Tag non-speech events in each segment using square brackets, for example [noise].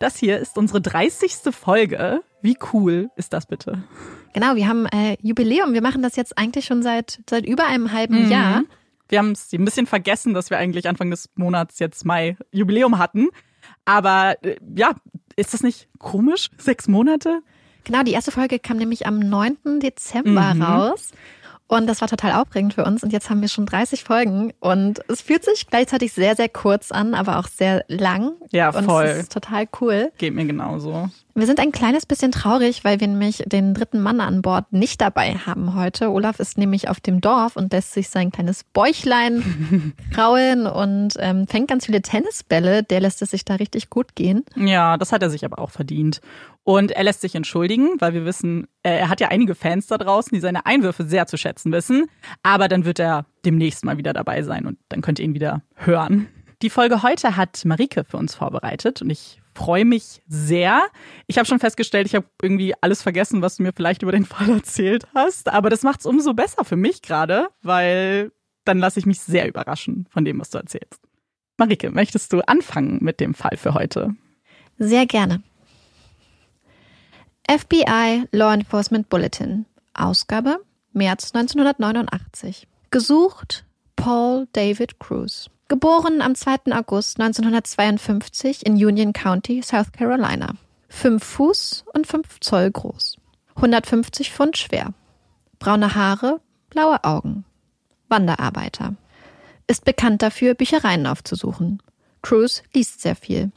Das hier ist unsere 30. Folge. Wie cool ist das bitte? Genau, wir haben äh, Jubiläum. Wir machen das jetzt eigentlich schon seit, seit über einem halben mhm. Jahr. Wir haben es ein bisschen vergessen, dass wir eigentlich Anfang des Monats jetzt Mai Jubiläum hatten. Aber äh, ja, ist das nicht komisch? Sechs Monate? Genau, die erste Folge kam nämlich am 9. Dezember mhm. raus. Und das war total aufregend für uns. Und jetzt haben wir schon 30 Folgen. Und es fühlt sich gleichzeitig sehr, sehr kurz an, aber auch sehr lang. Ja, voll. Und es ist total cool. Geht mir genauso. Wir sind ein kleines bisschen traurig, weil wir nämlich den dritten Mann an Bord nicht dabei haben heute. Olaf ist nämlich auf dem Dorf und lässt sich sein kleines Bäuchlein [laughs] kraulen und ähm, fängt ganz viele Tennisbälle. Der lässt es sich da richtig gut gehen. Ja, das hat er sich aber auch verdient. Und er lässt sich entschuldigen, weil wir wissen, er hat ja einige Fans da draußen, die seine Einwürfe sehr zu schätzen wissen. Aber dann wird er demnächst mal wieder dabei sein und dann könnt ihr ihn wieder hören. Die Folge heute hat Marike für uns vorbereitet und ich freue mich sehr. Ich habe schon festgestellt, ich habe irgendwie alles vergessen, was du mir vielleicht über den [laughs] Fall erzählt hast. Aber das macht es umso besser für mich gerade, weil dann lasse ich mich sehr überraschen von dem, was du erzählst. Marike, möchtest du anfangen mit dem Fall für heute? Sehr gerne. FBI Law Enforcement Bulletin, Ausgabe März 1989. Gesucht Paul David Cruz. Geboren am 2. August 1952 in Union County, South Carolina. 5 Fuß und 5 Zoll groß. 150 Pfund schwer. Braune Haare, blaue Augen. Wanderarbeiter. Ist bekannt dafür, Büchereien aufzusuchen. Cruz liest sehr viel.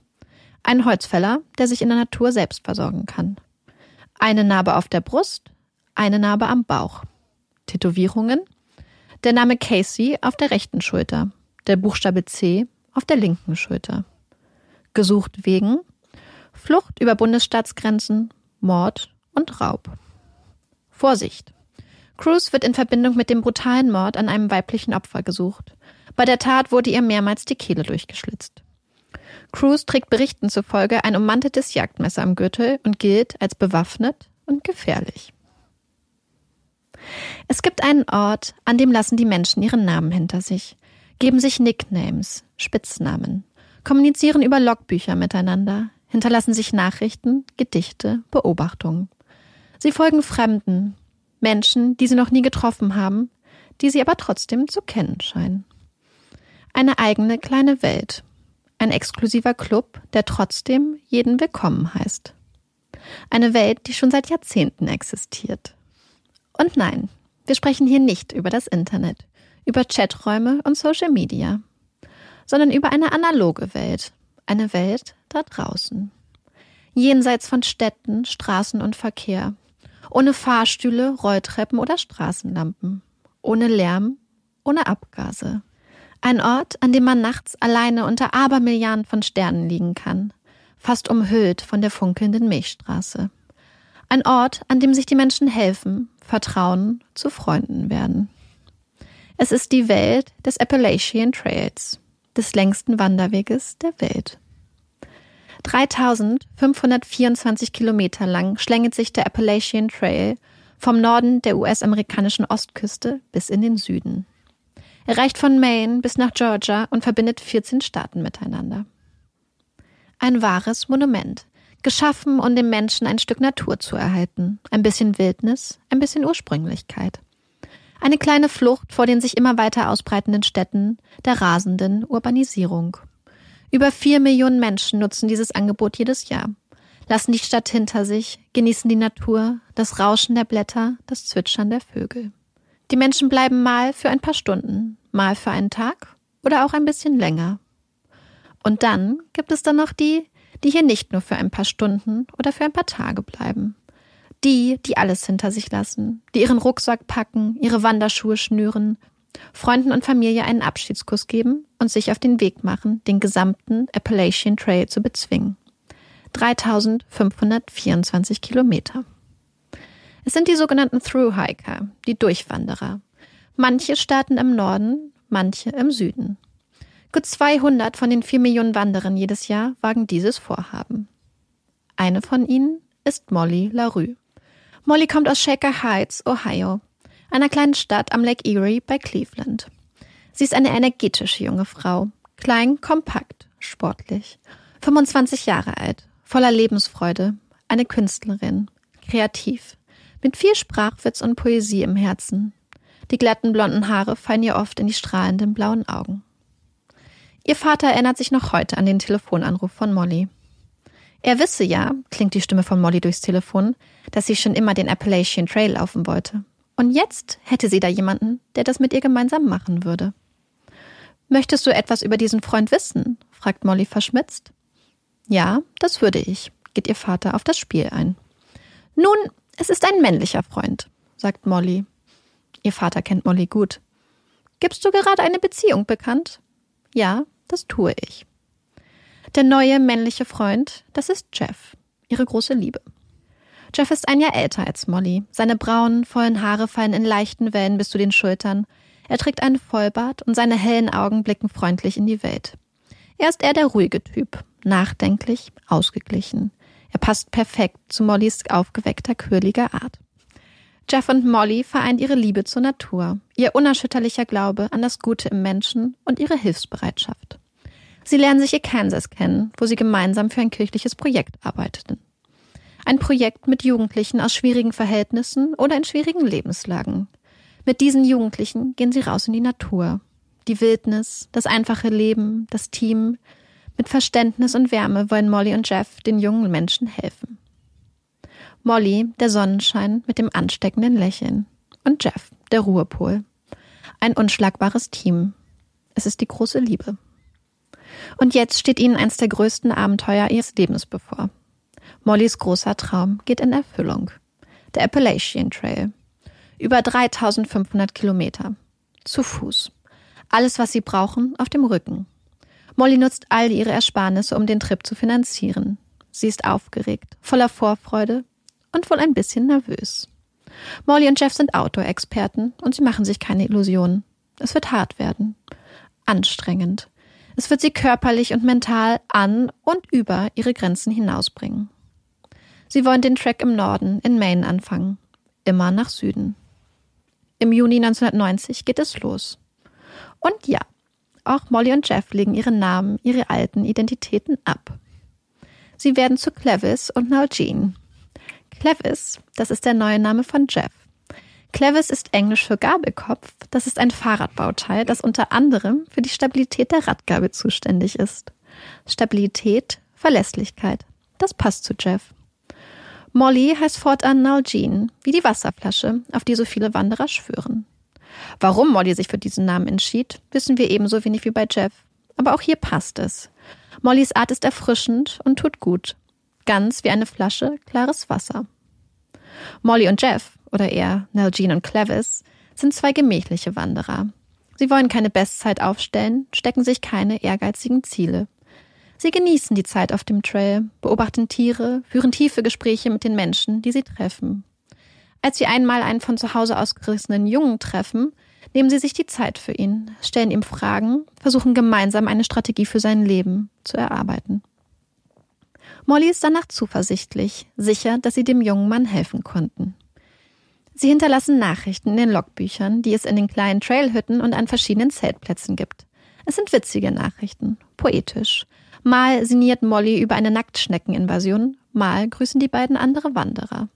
Ein Holzfäller, der sich in der Natur selbst versorgen kann. Eine Narbe auf der Brust, eine Narbe am Bauch. Tätowierungen. Der Name Casey auf der rechten Schulter, der Buchstabe C auf der linken Schulter. Gesucht wegen Flucht über Bundesstaatsgrenzen, Mord und Raub. Vorsicht! Cruz wird in Verbindung mit dem brutalen Mord an einem weiblichen Opfer gesucht. Bei der Tat wurde ihr mehrmals die Kehle durchgeschlitzt. Cruz trägt Berichten zufolge ein ummanteltes Jagdmesser am Gürtel und gilt als bewaffnet und gefährlich. Es gibt einen Ort, an dem lassen die Menschen ihren Namen hinter sich, geben sich Nicknames, Spitznamen, kommunizieren über Logbücher miteinander, hinterlassen sich Nachrichten, Gedichte, Beobachtungen. Sie folgen Fremden, Menschen, die sie noch nie getroffen haben, die sie aber trotzdem zu kennen scheinen. Eine eigene kleine Welt, ein exklusiver Club, der trotzdem jeden willkommen heißt. Eine Welt, die schon seit Jahrzehnten existiert. Und nein, wir sprechen hier nicht über das Internet, über Chaträume und Social Media, sondern über eine analoge Welt, eine Welt da draußen. Jenseits von Städten, Straßen und Verkehr, ohne Fahrstühle, Rolltreppen oder Straßenlampen, ohne Lärm, ohne Abgase. Ein Ort, an dem man nachts alleine unter Abermilliarden von Sternen liegen kann, fast umhüllt von der funkelnden Milchstraße. Ein Ort, an dem sich die Menschen helfen, vertrauen, zu Freunden werden. Es ist die Welt des Appalachian Trails, des längsten Wanderweges der Welt. 3524 Kilometer lang schlängelt sich der Appalachian Trail vom Norden der US-amerikanischen Ostküste bis in den Süden. Er reicht von Maine bis nach Georgia und verbindet 14 Staaten miteinander. Ein wahres Monument, geschaffen, um dem Menschen ein Stück Natur zu erhalten, ein bisschen Wildnis, ein bisschen Ursprünglichkeit. Eine kleine Flucht vor den sich immer weiter ausbreitenden Städten, der rasenden Urbanisierung. Über vier Millionen Menschen nutzen dieses Angebot jedes Jahr, lassen die Stadt hinter sich, genießen die Natur, das Rauschen der Blätter, das Zwitschern der Vögel. Die Menschen bleiben mal für ein paar Stunden, mal für einen Tag oder auch ein bisschen länger. Und dann gibt es dann noch die, die hier nicht nur für ein paar Stunden oder für ein paar Tage bleiben. Die, die alles hinter sich lassen, die ihren Rucksack packen, ihre Wanderschuhe schnüren, Freunden und Familie einen Abschiedskuss geben und sich auf den Weg machen, den gesamten Appalachian Trail zu bezwingen. 3524 Kilometer. Es sind die sogenannten Thru-Hiker, die Durchwanderer. Manche starten im Norden, manche im Süden. Gut 200 von den 4 Millionen Wanderern jedes Jahr wagen dieses Vorhaben. Eine von ihnen ist Molly LaRue. Molly kommt aus Shaker Heights, Ohio einer kleinen Stadt am Lake Erie bei Cleveland. Sie ist eine energetische junge Frau, klein, kompakt, sportlich, 25 Jahre alt, voller Lebensfreude, eine Künstlerin, kreativ, mit viel Sprachwitz und Poesie im Herzen. Die glatten blonden Haare fallen ihr oft in die strahlenden blauen Augen. Ihr Vater erinnert sich noch heute an den Telefonanruf von Molly. Er wisse ja, klingt die Stimme von Molly durchs Telefon, dass sie schon immer den Appalachian Trail laufen wollte. Und jetzt hätte sie da jemanden, der das mit ihr gemeinsam machen würde. Möchtest du etwas über diesen Freund wissen? fragt Molly verschmitzt. Ja, das würde ich, geht ihr Vater auf das Spiel ein. Nun, es ist ein männlicher Freund, sagt Molly. Ihr Vater kennt Molly gut. Gibst du gerade eine Beziehung bekannt? Ja, das tue ich. Der neue männliche Freund, das ist Jeff, ihre große Liebe. Jeff ist ein Jahr älter als Molly. Seine braunen, vollen Haare fallen in leichten Wellen bis zu den Schultern. Er trägt einen Vollbart und seine hellen Augen blicken freundlich in die Welt. Er ist eher der ruhige Typ, nachdenklich, ausgeglichen. Er passt perfekt zu Mollys aufgeweckter, quirliger Art. Jeff und Molly vereint ihre Liebe zur Natur, ihr unerschütterlicher Glaube an das Gute im Menschen und ihre Hilfsbereitschaft. Sie lernen sich in Kansas kennen, wo sie gemeinsam für ein kirchliches Projekt arbeiteten. Ein Projekt mit Jugendlichen aus schwierigen Verhältnissen oder in schwierigen Lebenslagen. Mit diesen Jugendlichen gehen sie raus in die Natur. Die Wildnis, das einfache Leben, das Team. Mit Verständnis und Wärme wollen Molly und Jeff den jungen Menschen helfen. Molly, der Sonnenschein mit dem ansteckenden Lächeln. Und Jeff, der Ruhepol. Ein unschlagbares Team. Es ist die große Liebe. Und jetzt steht ihnen eins der größten Abenteuer ihres Lebens bevor. Mollys großer Traum geht in Erfüllung. Der Appalachian Trail. Über 3500 Kilometer. Zu Fuß. Alles, was sie brauchen, auf dem Rücken. Molly nutzt all ihre Ersparnisse, um den Trip zu finanzieren. Sie ist aufgeregt, voller Vorfreude und wohl ein bisschen nervös. Molly und Jeff sind Outdoor-Experten und sie machen sich keine Illusionen. Es wird hart werden. Anstrengend. Es wird sie körperlich und mental an und über ihre Grenzen hinausbringen. Sie wollen den Track im Norden, in Maine, anfangen. Immer nach Süden. Im Juni 1990 geht es los. Und ja, auch Molly und Jeff legen ihre Namen, ihre alten Identitäten ab. Sie werden zu Clevis und Nalgene. Clevis, das ist der neue Name von Jeff. Clevis ist Englisch für Gabelkopf. Das ist ein Fahrradbauteil, das unter anderem für die Stabilität der Radgabel zuständig ist. Stabilität, Verlässlichkeit. Das passt zu Jeff. Molly heißt fortan Nalgene, wie die Wasserflasche, auf die so viele Wanderer schwören. Warum Molly sich für diesen Namen entschied, wissen wir ebenso wenig wie bei Jeff. Aber auch hier passt es. Mollys Art ist erfrischend und tut gut. Ganz wie eine Flasche klares Wasser. Molly und Jeff, oder eher Nalgene und Clevis, sind zwei gemächliche Wanderer. Sie wollen keine Bestzeit aufstellen, stecken sich keine ehrgeizigen Ziele. Sie genießen die Zeit auf dem Trail, beobachten Tiere, führen tiefe Gespräche mit den Menschen, die sie treffen. Als sie einmal einen von zu Hause ausgerissenen Jungen treffen, nehmen sie sich die Zeit für ihn, stellen ihm Fragen, versuchen gemeinsam eine Strategie für sein Leben zu erarbeiten. Molly ist danach zuversichtlich, sicher, dass sie dem jungen Mann helfen konnten. Sie hinterlassen Nachrichten in den Logbüchern, die es in den kleinen Trailhütten und an verschiedenen Zeltplätzen gibt. Es sind witzige Nachrichten, poetisch. Mal sinniert Molly über eine Nacktschneckeninvasion, mal grüßen die beiden andere Wanderer.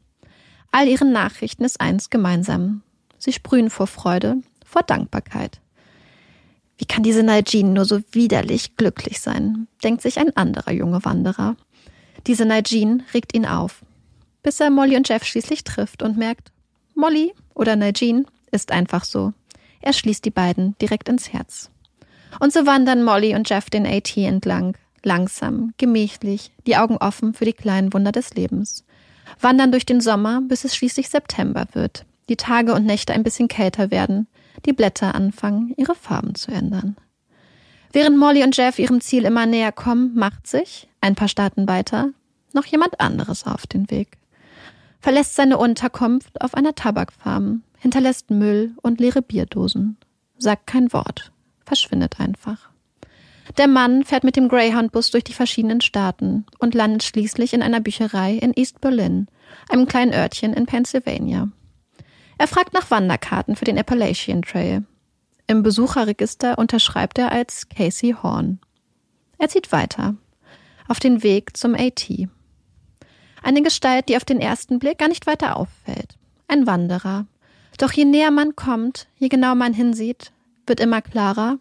All ihren Nachrichten ist eins gemeinsam. Sie sprühen vor Freude, vor Dankbarkeit. Wie kann diese Nalgene nur so widerlich glücklich sein, denkt sich ein anderer junge Wanderer. Diese Nalgene regt ihn auf, bis er Molly und Jeff schließlich trifft und merkt, Molly oder Nalgene ist einfach so. Er schließt die beiden direkt ins Herz. Und so wandern Molly und Jeff den AT entlang, langsam, gemächlich, die Augen offen für die kleinen Wunder des Lebens wandern durch den Sommer, bis es schließlich September wird, die Tage und Nächte ein bisschen kälter werden, die Blätter anfangen, ihre Farben zu ändern. Während Molly und Jeff ihrem Ziel immer näher kommen, macht sich, ein paar Staaten weiter, noch jemand anderes auf den Weg. Verlässt seine Unterkunft auf einer Tabakfarm, hinterlässt Müll und leere Bierdosen, sagt kein Wort, verschwindet einfach. Der Mann fährt mit dem Greyhound-Bus durch die verschiedenen Staaten und landet schließlich in einer Bücherei in East Berlin, einem kleinen Örtchen in Pennsylvania. Er fragt nach Wanderkarten für den Appalachian Trail. Im Besucherregister unterschreibt er als Casey Horn. Er zieht weiter. Auf den Weg zum AT. Eine Gestalt, die auf den ersten Blick gar nicht weiter auffällt. Ein Wanderer. Doch je näher man kommt, je genauer man hinsieht, wird immer klarer,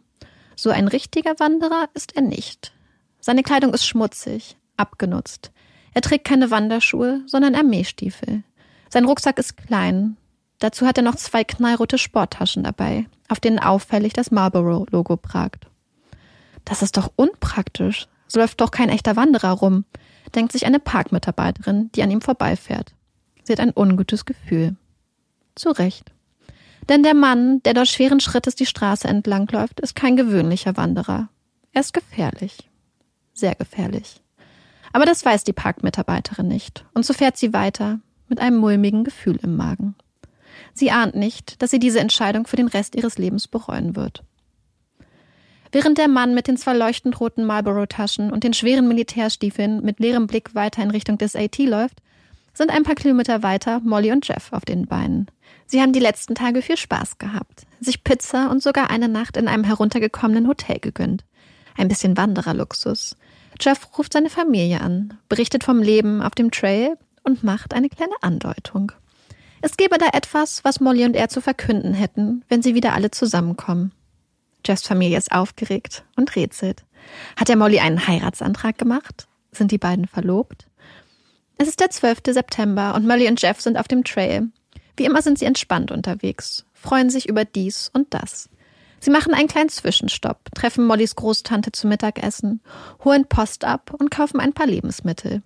so ein richtiger Wanderer ist er nicht. Seine Kleidung ist schmutzig, abgenutzt. Er trägt keine Wanderschuhe, sondern Armeestiefel. Sein Rucksack ist klein. Dazu hat er noch zwei knallrote Sporttaschen dabei, auf denen auffällig das Marlboro-Logo pragt. Das ist doch unpraktisch. So läuft doch kein echter Wanderer rum, denkt sich eine Parkmitarbeiterin, die an ihm vorbeifährt. Sie hat ein ungutes Gefühl. Zu Recht. Denn der Mann, der dort schweren Schrittes die Straße entlangläuft, ist kein gewöhnlicher Wanderer. Er ist gefährlich. Sehr gefährlich. Aber das weiß die Parkmitarbeiterin nicht, und so fährt sie weiter mit einem mulmigen Gefühl im Magen. Sie ahnt nicht, dass sie diese Entscheidung für den Rest ihres Lebens bereuen wird. Während der Mann mit den zwei leuchtend roten Marlboro-Taschen und den schweren Militärstiefeln mit leerem Blick weiter in Richtung des AT läuft, sind ein paar Kilometer weiter Molly und Jeff auf den Beinen. Sie haben die letzten Tage viel Spaß gehabt, sich Pizza und sogar eine Nacht in einem heruntergekommenen Hotel gegönnt. Ein bisschen Wandererluxus. Jeff ruft seine Familie an, berichtet vom Leben auf dem Trail und macht eine kleine Andeutung. Es gäbe da etwas, was Molly und er zu verkünden hätten, wenn sie wieder alle zusammenkommen. Jeffs Familie ist aufgeregt und rätselt. Hat er Molly einen Heiratsantrag gemacht? Sind die beiden verlobt? Es ist der 12. September und Molly und Jeff sind auf dem Trail. Wie immer sind sie entspannt unterwegs, freuen sich über dies und das. Sie machen einen kleinen Zwischenstopp, treffen Mollys Großtante zum Mittagessen, holen Post ab und kaufen ein paar Lebensmittel.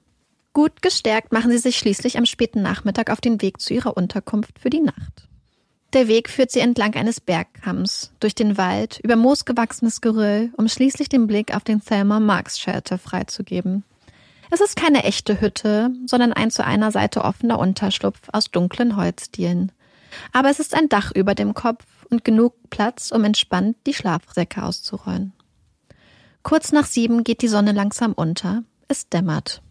Gut gestärkt machen sie sich schließlich am späten Nachmittag auf den Weg zu ihrer Unterkunft für die Nacht. Der Weg führt sie entlang eines Bergkamms, durch den Wald, über moosgewachsenes Geröll, um schließlich den Blick auf den Thelma Marks Shelter freizugeben. Es ist keine echte Hütte, sondern ein zu einer Seite offener Unterschlupf aus dunklen Holzdielen. Aber es ist ein Dach über dem Kopf und genug Platz, um entspannt die Schlafsäcke auszurollen. Kurz nach sieben geht die Sonne langsam unter. Es dämmert.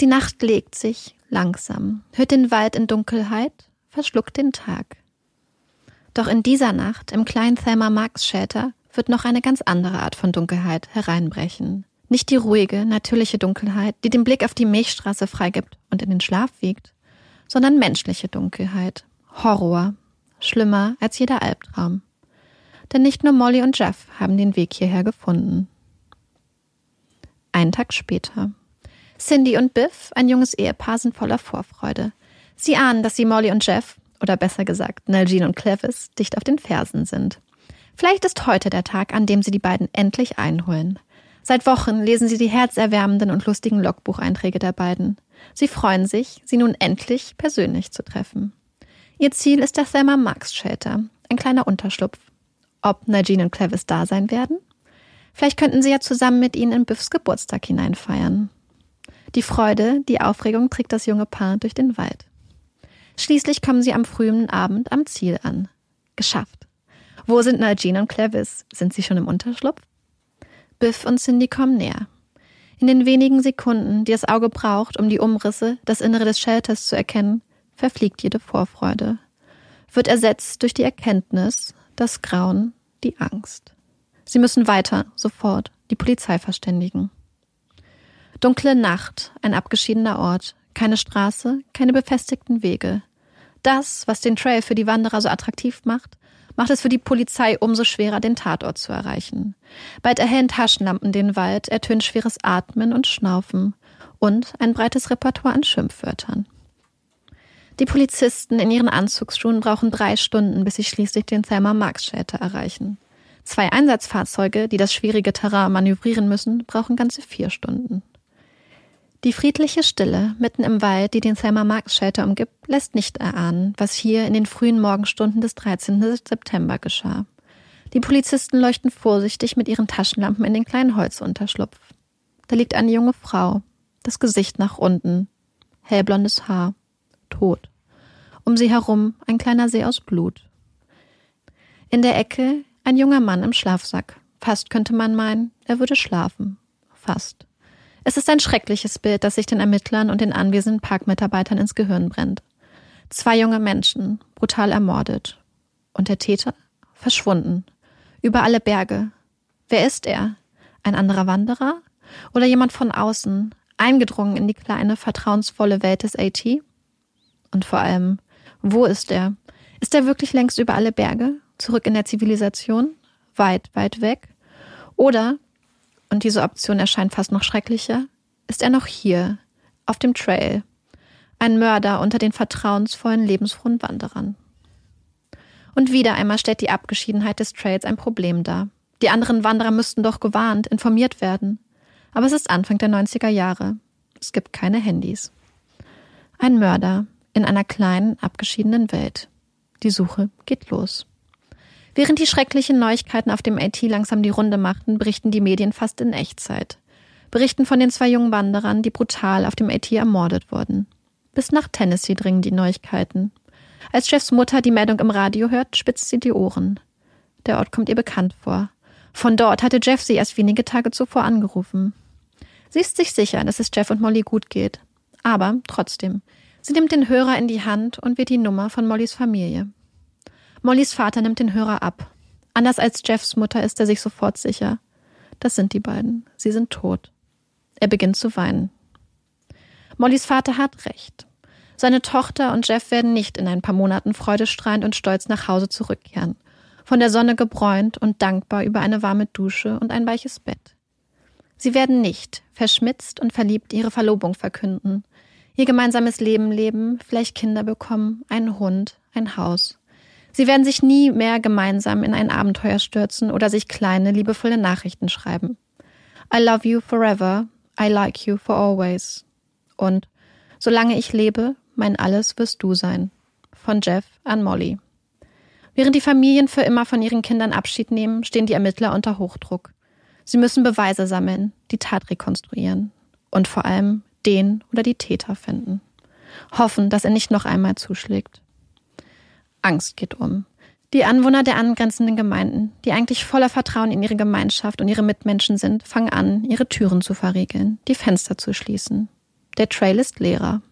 Die Nacht legt sich langsam, hüllt den Wald in Dunkelheit, verschluckt den Tag. Doch in dieser Nacht im kleinen Thelma Marks Shelter wird noch eine ganz andere Art von Dunkelheit hereinbrechen. Nicht die ruhige, natürliche Dunkelheit, die den Blick auf die Milchstraße freigibt und in den Schlaf wiegt, sondern menschliche Dunkelheit, Horror, schlimmer als jeder Albtraum. Denn nicht nur Molly und Jeff haben den Weg hierher gefunden. Einen Tag später. Cindy und Biff, ein junges Ehepaar, sind voller Vorfreude. Sie ahnen, dass sie Molly und Jeff, oder besser gesagt Nalgene und Clevis, dicht auf den Fersen sind. Vielleicht ist heute der Tag, an dem sie die beiden endlich einholen. Seit Wochen lesen sie die herzerwärmenden und lustigen Logbucheinträge der beiden. Sie freuen sich, sie nun endlich persönlich zu treffen. Ihr Ziel ist der Thelma Marks Shelter, ein kleiner Unterschlupf. Ob Nalgene und Clevis da sein werden? Vielleicht könnten sie ja zusammen mit ihnen in Biffs Geburtstag hineinfeiern. Die Freude, die Aufregung trägt das junge Paar durch den Wald. Schließlich kommen sie am frühen Abend am Ziel an. Geschafft. Wo sind Nalgene und Clevis? Sind sie schon im Unterschlupf? Biff und Cindy kommen näher. In den wenigen Sekunden, die das Auge braucht, um die Umrisse, das Innere des Shelters zu erkennen, verfliegt jede Vorfreude. Wird ersetzt durch die Erkenntnis, das Grauen, die Angst. Sie müssen weiter, sofort, die Polizei verständigen. Dunkle Nacht, ein abgeschiedener Ort, keine Straße, keine befestigten Wege. Das, was den Trail für die Wanderer so attraktiv macht, macht es für die Polizei umso schwerer, den Tatort zu erreichen. Bald erhellen Taschenlampen den Wald, ertönt schweres Atmen und Schnaufen und ein breites Repertoire an Schimpfwörtern. Die Polizisten in ihren Anzugsschuhen brauchen drei Stunden, bis sie schließlich den Thelma Marks Shelter erreichen. Zwei Einsatzfahrzeuge, die das schwierige Terrain manövrieren müssen, brauchen ganze vier Stunden. Die friedliche Stille mitten im Wald, die den Selma Marks Shelter umgibt, lässt nicht erahnen, was hier in den frühen Morgenstunden des 13. September geschah. Die Polizisten leuchten vorsichtig mit ihren Taschenlampen in den kleinen Holzunterschlupf. Da liegt eine junge Frau, das Gesicht nach unten, hellblondes Haar, tot. Um sie herum ein kleiner See aus Blut. In der Ecke ein junger Mann im Schlafsack. Fast könnte man meinen, er würde schlafen. Fast. Es ist ein schreckliches Bild, das sich den Ermittlern und den anwesenden Parkmitarbeitern ins Gehirn brennt. Zwei junge Menschen, brutal ermordet. Und der Täter? Verschwunden. Über alle Berge. Wer ist er? Ein anderer Wanderer? Oder jemand von außen, eingedrungen in die kleine, vertrauensvolle Welt des AT? Und vor allem, wo ist er? Ist er wirklich längst über alle Berge? Zurück in der Zivilisation? Weit, weit weg? Oder und diese Option erscheint fast noch schrecklicher, ist er noch hier, auf dem Trail, ein Mörder unter den vertrauensvollen, lebensfrohen Wanderern. Und wieder einmal stellt die Abgeschiedenheit des Trails ein Problem dar. Die anderen Wanderer müssten doch gewarnt, informiert werden. Aber es ist Anfang der 90er Jahre. Es gibt keine Handys. Ein Mörder in einer kleinen, abgeschiedenen Welt. Die Suche geht los. Während die schrecklichen Neuigkeiten auf dem AT langsam die Runde machten, berichten die Medien fast in Echtzeit. Berichten von den zwei jungen Wanderern, die brutal auf dem AT ermordet wurden. Bis nach Tennessee dringen die Neuigkeiten. Als Jeffs Mutter die Meldung im Radio hört, spitzt sie die Ohren. Der Ort kommt ihr bekannt vor. Von dort hatte Jeff sie erst wenige Tage zuvor angerufen. Sie ist sich sicher, dass es Jeff und Molly gut geht. Aber trotzdem, sie nimmt den Hörer in die Hand und wählt die Nummer von Mollys Familie. Mollys Vater nimmt den Hörer ab. Anders als Jeffs Mutter ist er sich sofort sicher. Das sind die beiden. Sie sind tot. Er beginnt zu weinen. Mollys Vater hat recht. Seine Tochter und Jeff werden nicht in ein paar Monaten freudestrahlend und stolz nach Hause zurückkehren, von der Sonne gebräunt und dankbar über eine warme Dusche und ein weiches Bett. Sie werden nicht, verschmitzt und verliebt, ihre Verlobung verkünden, ihr gemeinsames Leben leben, vielleicht Kinder bekommen, einen Hund, ein Haus. Sie werden sich nie mehr gemeinsam in ein Abenteuer stürzen oder sich kleine, liebevolle Nachrichten schreiben. I love you forever, I like you for always. Und solange ich lebe, mein Alles wirst du sein. Von Jeff an Molly. Während die Familien für immer von ihren Kindern Abschied nehmen, stehen die Ermittler unter Hochdruck. Sie müssen Beweise sammeln, die Tat rekonstruieren und vor allem den oder die Täter finden. Hoffen, dass er nicht noch einmal zuschlägt. Angst geht um. Die Anwohner der angrenzenden Gemeinden, die eigentlich voller Vertrauen in ihre Gemeinschaft und ihre Mitmenschen sind, fangen an, ihre Türen zu verriegeln, die Fenster zu schließen. Der Trail ist leerer.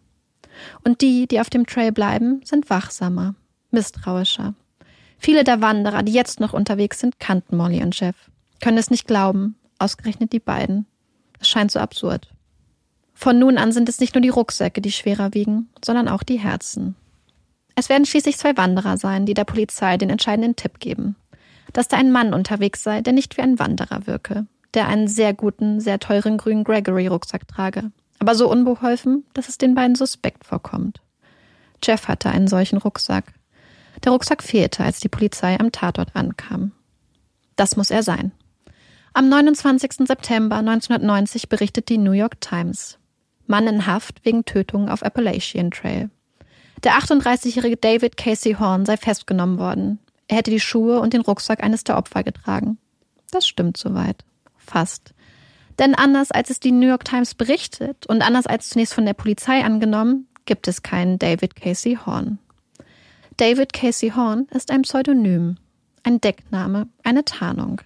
Und die, die auf dem Trail bleiben, sind wachsamer, misstrauischer. Viele der Wanderer, die jetzt noch unterwegs sind, kannten Molly und Jeff, können es nicht glauben, ausgerechnet die beiden. Es scheint so absurd. Von nun an sind es nicht nur die Rucksäcke, die schwerer wiegen, sondern auch die Herzen. Es werden schließlich zwei Wanderer sein, die der Polizei den entscheidenden Tipp geben. Dass da ein Mann unterwegs sei, der nicht wie ein Wanderer wirke, der einen sehr guten, sehr teuren grünen Gregory-Rucksack trage, aber so unbeholfen, dass es den beiden suspekt vorkommt. Jeff hatte einen solchen Rucksack. Der Rucksack fehlte, als die Polizei am Tatort ankam. Das muss er sein. Am 29. September 1990 berichtet die New York Times. Mann in Haft wegen Tötung auf Appalachian Trail. Der 38-jährige David Casey Horn sei festgenommen worden. Er hätte die Schuhe und den Rucksack eines der Opfer getragen. Das stimmt soweit. Fast. Denn anders als es die New York Times berichtet und anders als zunächst von der Polizei angenommen, gibt es keinen David Casey Horn. David Casey Horn ist ein Pseudonym, ein Deckname, eine Tarnung.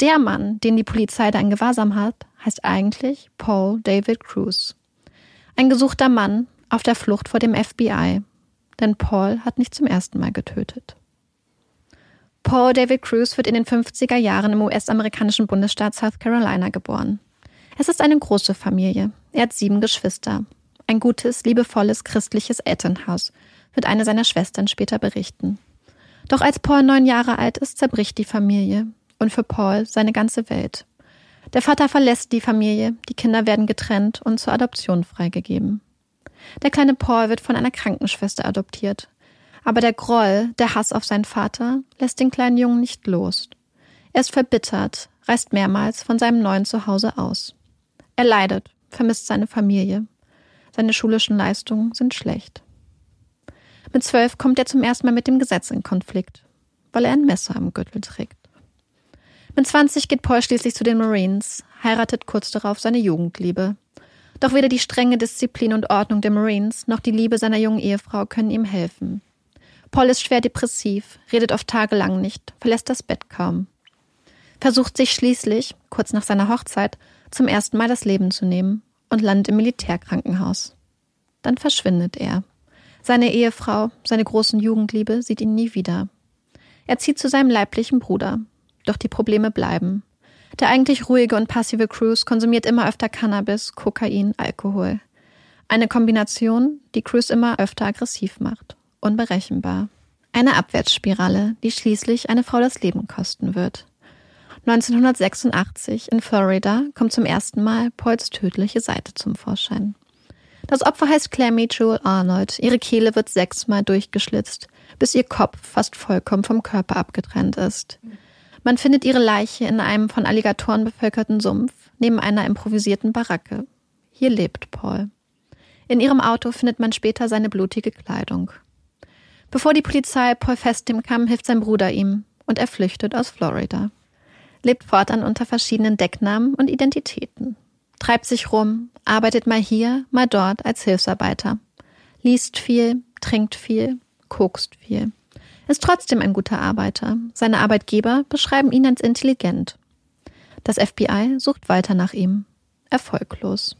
Der Mann, den die Polizei da in Gewahrsam hat, heißt eigentlich Paul David Cruz. Ein gesuchter Mann, auf der Flucht vor dem FBI, denn Paul hat nicht zum ersten Mal getötet. Paul David Cruz wird in den 50er Jahren im US-amerikanischen Bundesstaat South Carolina geboren. Es ist eine große Familie. Er hat sieben Geschwister. Ein gutes, liebevolles, christliches Elternhaus, wird eine seiner Schwestern später berichten. Doch als Paul neun Jahre alt ist, zerbricht die Familie und für Paul seine ganze Welt. Der Vater verlässt die Familie, die Kinder werden getrennt und zur Adoption freigegeben. Der kleine Paul wird von einer Krankenschwester adoptiert. Aber der Groll, der Hass auf seinen Vater, lässt den kleinen Jungen nicht los. Er ist verbittert, reist mehrmals von seinem neuen Zuhause aus. Er leidet, vermisst seine Familie. Seine schulischen Leistungen sind schlecht. Mit zwölf kommt er zum ersten Mal mit dem Gesetz in Konflikt, weil er ein Messer am Gürtel trägt. Mit 20 geht Paul schließlich zu den Marines, heiratet kurz darauf seine Jugendliebe. Doch weder die strenge Disziplin und Ordnung der Marines noch die Liebe seiner jungen Ehefrau können ihm helfen. Paul ist schwer depressiv, redet oft tagelang nicht, verlässt das Bett kaum. Versucht sich schließlich, kurz nach seiner Hochzeit, zum ersten Mal das Leben zu nehmen und landet im Militärkrankenhaus. Dann verschwindet er. Seine Ehefrau, seine großen Jugendliebe, sieht ihn nie wieder. Er zieht zu seinem leiblichen Bruder. Doch die Probleme bleiben. Der eigentlich ruhige und passive Cruz konsumiert immer öfter Cannabis, Kokain, Alkohol. Eine Kombination, die Cruz immer öfter aggressiv macht. Unberechenbar. Eine Abwärtsspirale, die schließlich eine Frau das Leben kosten wird. 1986 in Florida kommt zum ersten Mal Pauls tödliche Seite zum Vorschein. Das Opfer heißt Claire Mitchell Arnold. Ihre Kehle wird sechsmal durchgeschlitzt, bis ihr Kopf fast vollkommen vom Körper abgetrennt ist. Man findet ihre Leiche in einem von Alligatoren bevölkerten Sumpf neben einer improvisierten Baracke. Hier lebt Paul. In ihrem Auto findet man später seine blutige Kleidung. Bevor die Polizei Paul festnimmt kann, hilft sein Bruder ihm und er flüchtet aus Florida. Lebt fortan unter verschiedenen Decknamen und Identitäten. Treibt sich rum, arbeitet mal hier, mal dort als Hilfsarbeiter. Liest viel, trinkt viel, kokst viel ist trotzdem ein guter Arbeiter. Seine Arbeitgeber beschreiben ihn als intelligent. Das FBI sucht weiter nach ihm. Erfolglos.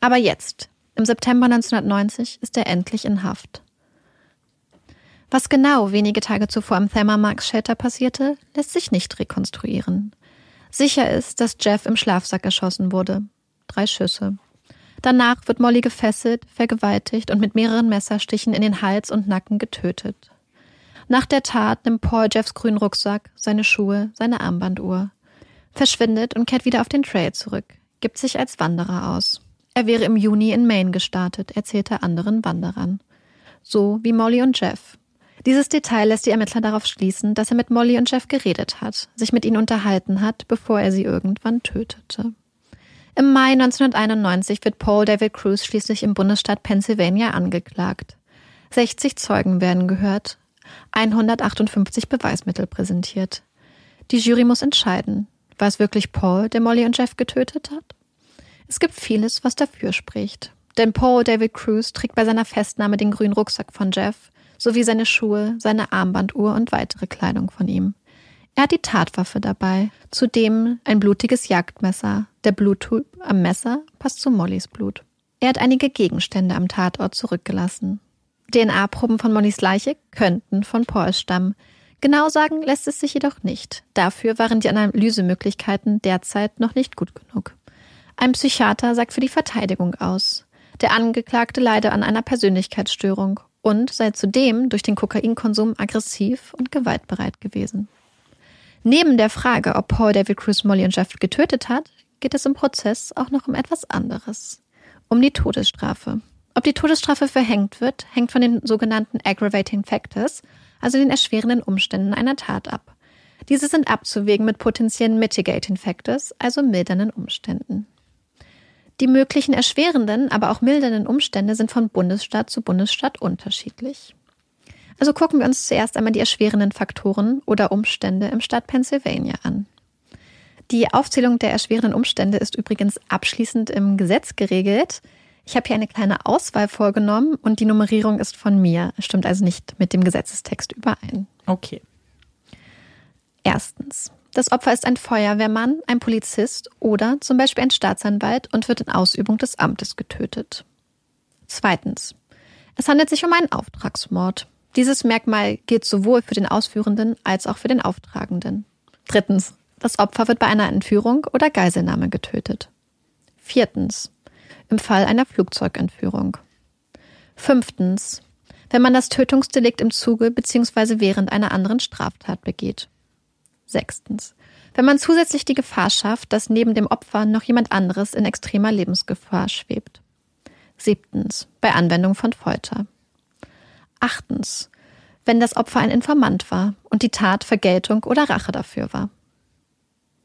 Aber jetzt, im September 1990, ist er endlich in Haft. Was genau wenige Tage zuvor am Thelma Marks Shelter passierte, lässt sich nicht rekonstruieren. Sicher ist, dass Jeff im Schlafsack erschossen wurde. Drei Schüsse. Danach wird Molly gefesselt, vergewaltigt und mit mehreren Messerstichen in den Hals und Nacken getötet. Nach der Tat nimmt Paul Jeffs grünen Rucksack, seine Schuhe, seine Armbanduhr, verschwindet und kehrt wieder auf den Trail zurück, gibt sich als Wanderer aus. Er wäre im Juni in Maine gestartet, erzählt er anderen Wanderern. So wie Molly und Jeff. Dieses Detail lässt die Ermittler darauf schließen, dass er mit Molly und Jeff geredet hat, sich mit ihnen unterhalten hat, bevor er sie irgendwann tötete. Im Mai 1991 wird Paul David Cruz schließlich im Bundesstaat Pennsylvania angeklagt. 60 Zeugen werden gehört, 158 Beweismittel präsentiert. Die Jury muss entscheiden, war es wirklich Paul, der Molly und Jeff getötet hat? Es gibt vieles, was dafür spricht. Denn Paul David Cruz trägt bei seiner Festnahme den grünen Rucksack von Jeff, sowie seine Schuhe, seine Armbanduhr und weitere Kleidung von ihm. Er hat die Tatwaffe dabei, zudem ein blutiges Jagdmesser. Der Bluttub am Messer passt zu Mollys Blut. Er hat einige Gegenstände am Tatort zurückgelassen. DNA-Proben von Mollys Leiche könnten von Paul stammen. Genau sagen lässt es sich jedoch nicht. Dafür waren die Analysemöglichkeiten derzeit noch nicht gut genug. Ein Psychiater sagt für die Verteidigung aus. Der Angeklagte leide an einer Persönlichkeitsstörung und sei zudem durch den Kokainkonsum aggressiv und gewaltbereit gewesen. Neben der Frage, ob Paul David Cruz Molly und Jeff getötet hat, geht es im Prozess auch noch um etwas anderes. Um die Todesstrafe. Ob die Todesstrafe verhängt wird, hängt von den sogenannten Aggravating Factors, also den erschwerenden Umständen einer Tat ab. Diese sind abzuwägen mit potenziellen Mitigating Factors, also mildernden Umständen. Die möglichen erschwerenden, aber auch mildernden Umstände sind von Bundesstaat zu Bundesstaat unterschiedlich. Also gucken wir uns zuerst einmal die erschwerenden Faktoren oder Umstände im Staat Pennsylvania an. Die Aufzählung der erschwerenden Umstände ist übrigens abschließend im Gesetz geregelt. Ich habe hier eine kleine Auswahl vorgenommen und die Nummerierung ist von mir, stimmt also nicht mit dem Gesetzestext überein. Okay. Erstens. Das Opfer ist ein Feuerwehrmann, ein Polizist oder zum Beispiel ein Staatsanwalt und wird in Ausübung des Amtes getötet. Zweitens. Es handelt sich um einen Auftragsmord. Dieses Merkmal gilt sowohl für den Ausführenden als auch für den Auftragenden. Drittens. Das Opfer wird bei einer Entführung oder Geiselnahme getötet. Viertens im Fall einer Flugzeugentführung. Fünftens, wenn man das Tötungsdelikt im Zuge bzw. während einer anderen Straftat begeht. Sechstens, wenn man zusätzlich die Gefahr schafft, dass neben dem Opfer noch jemand anderes in extremer Lebensgefahr schwebt. Siebtens, bei Anwendung von Folter. Achtens, wenn das Opfer ein Informant war und die Tat Vergeltung oder Rache dafür war.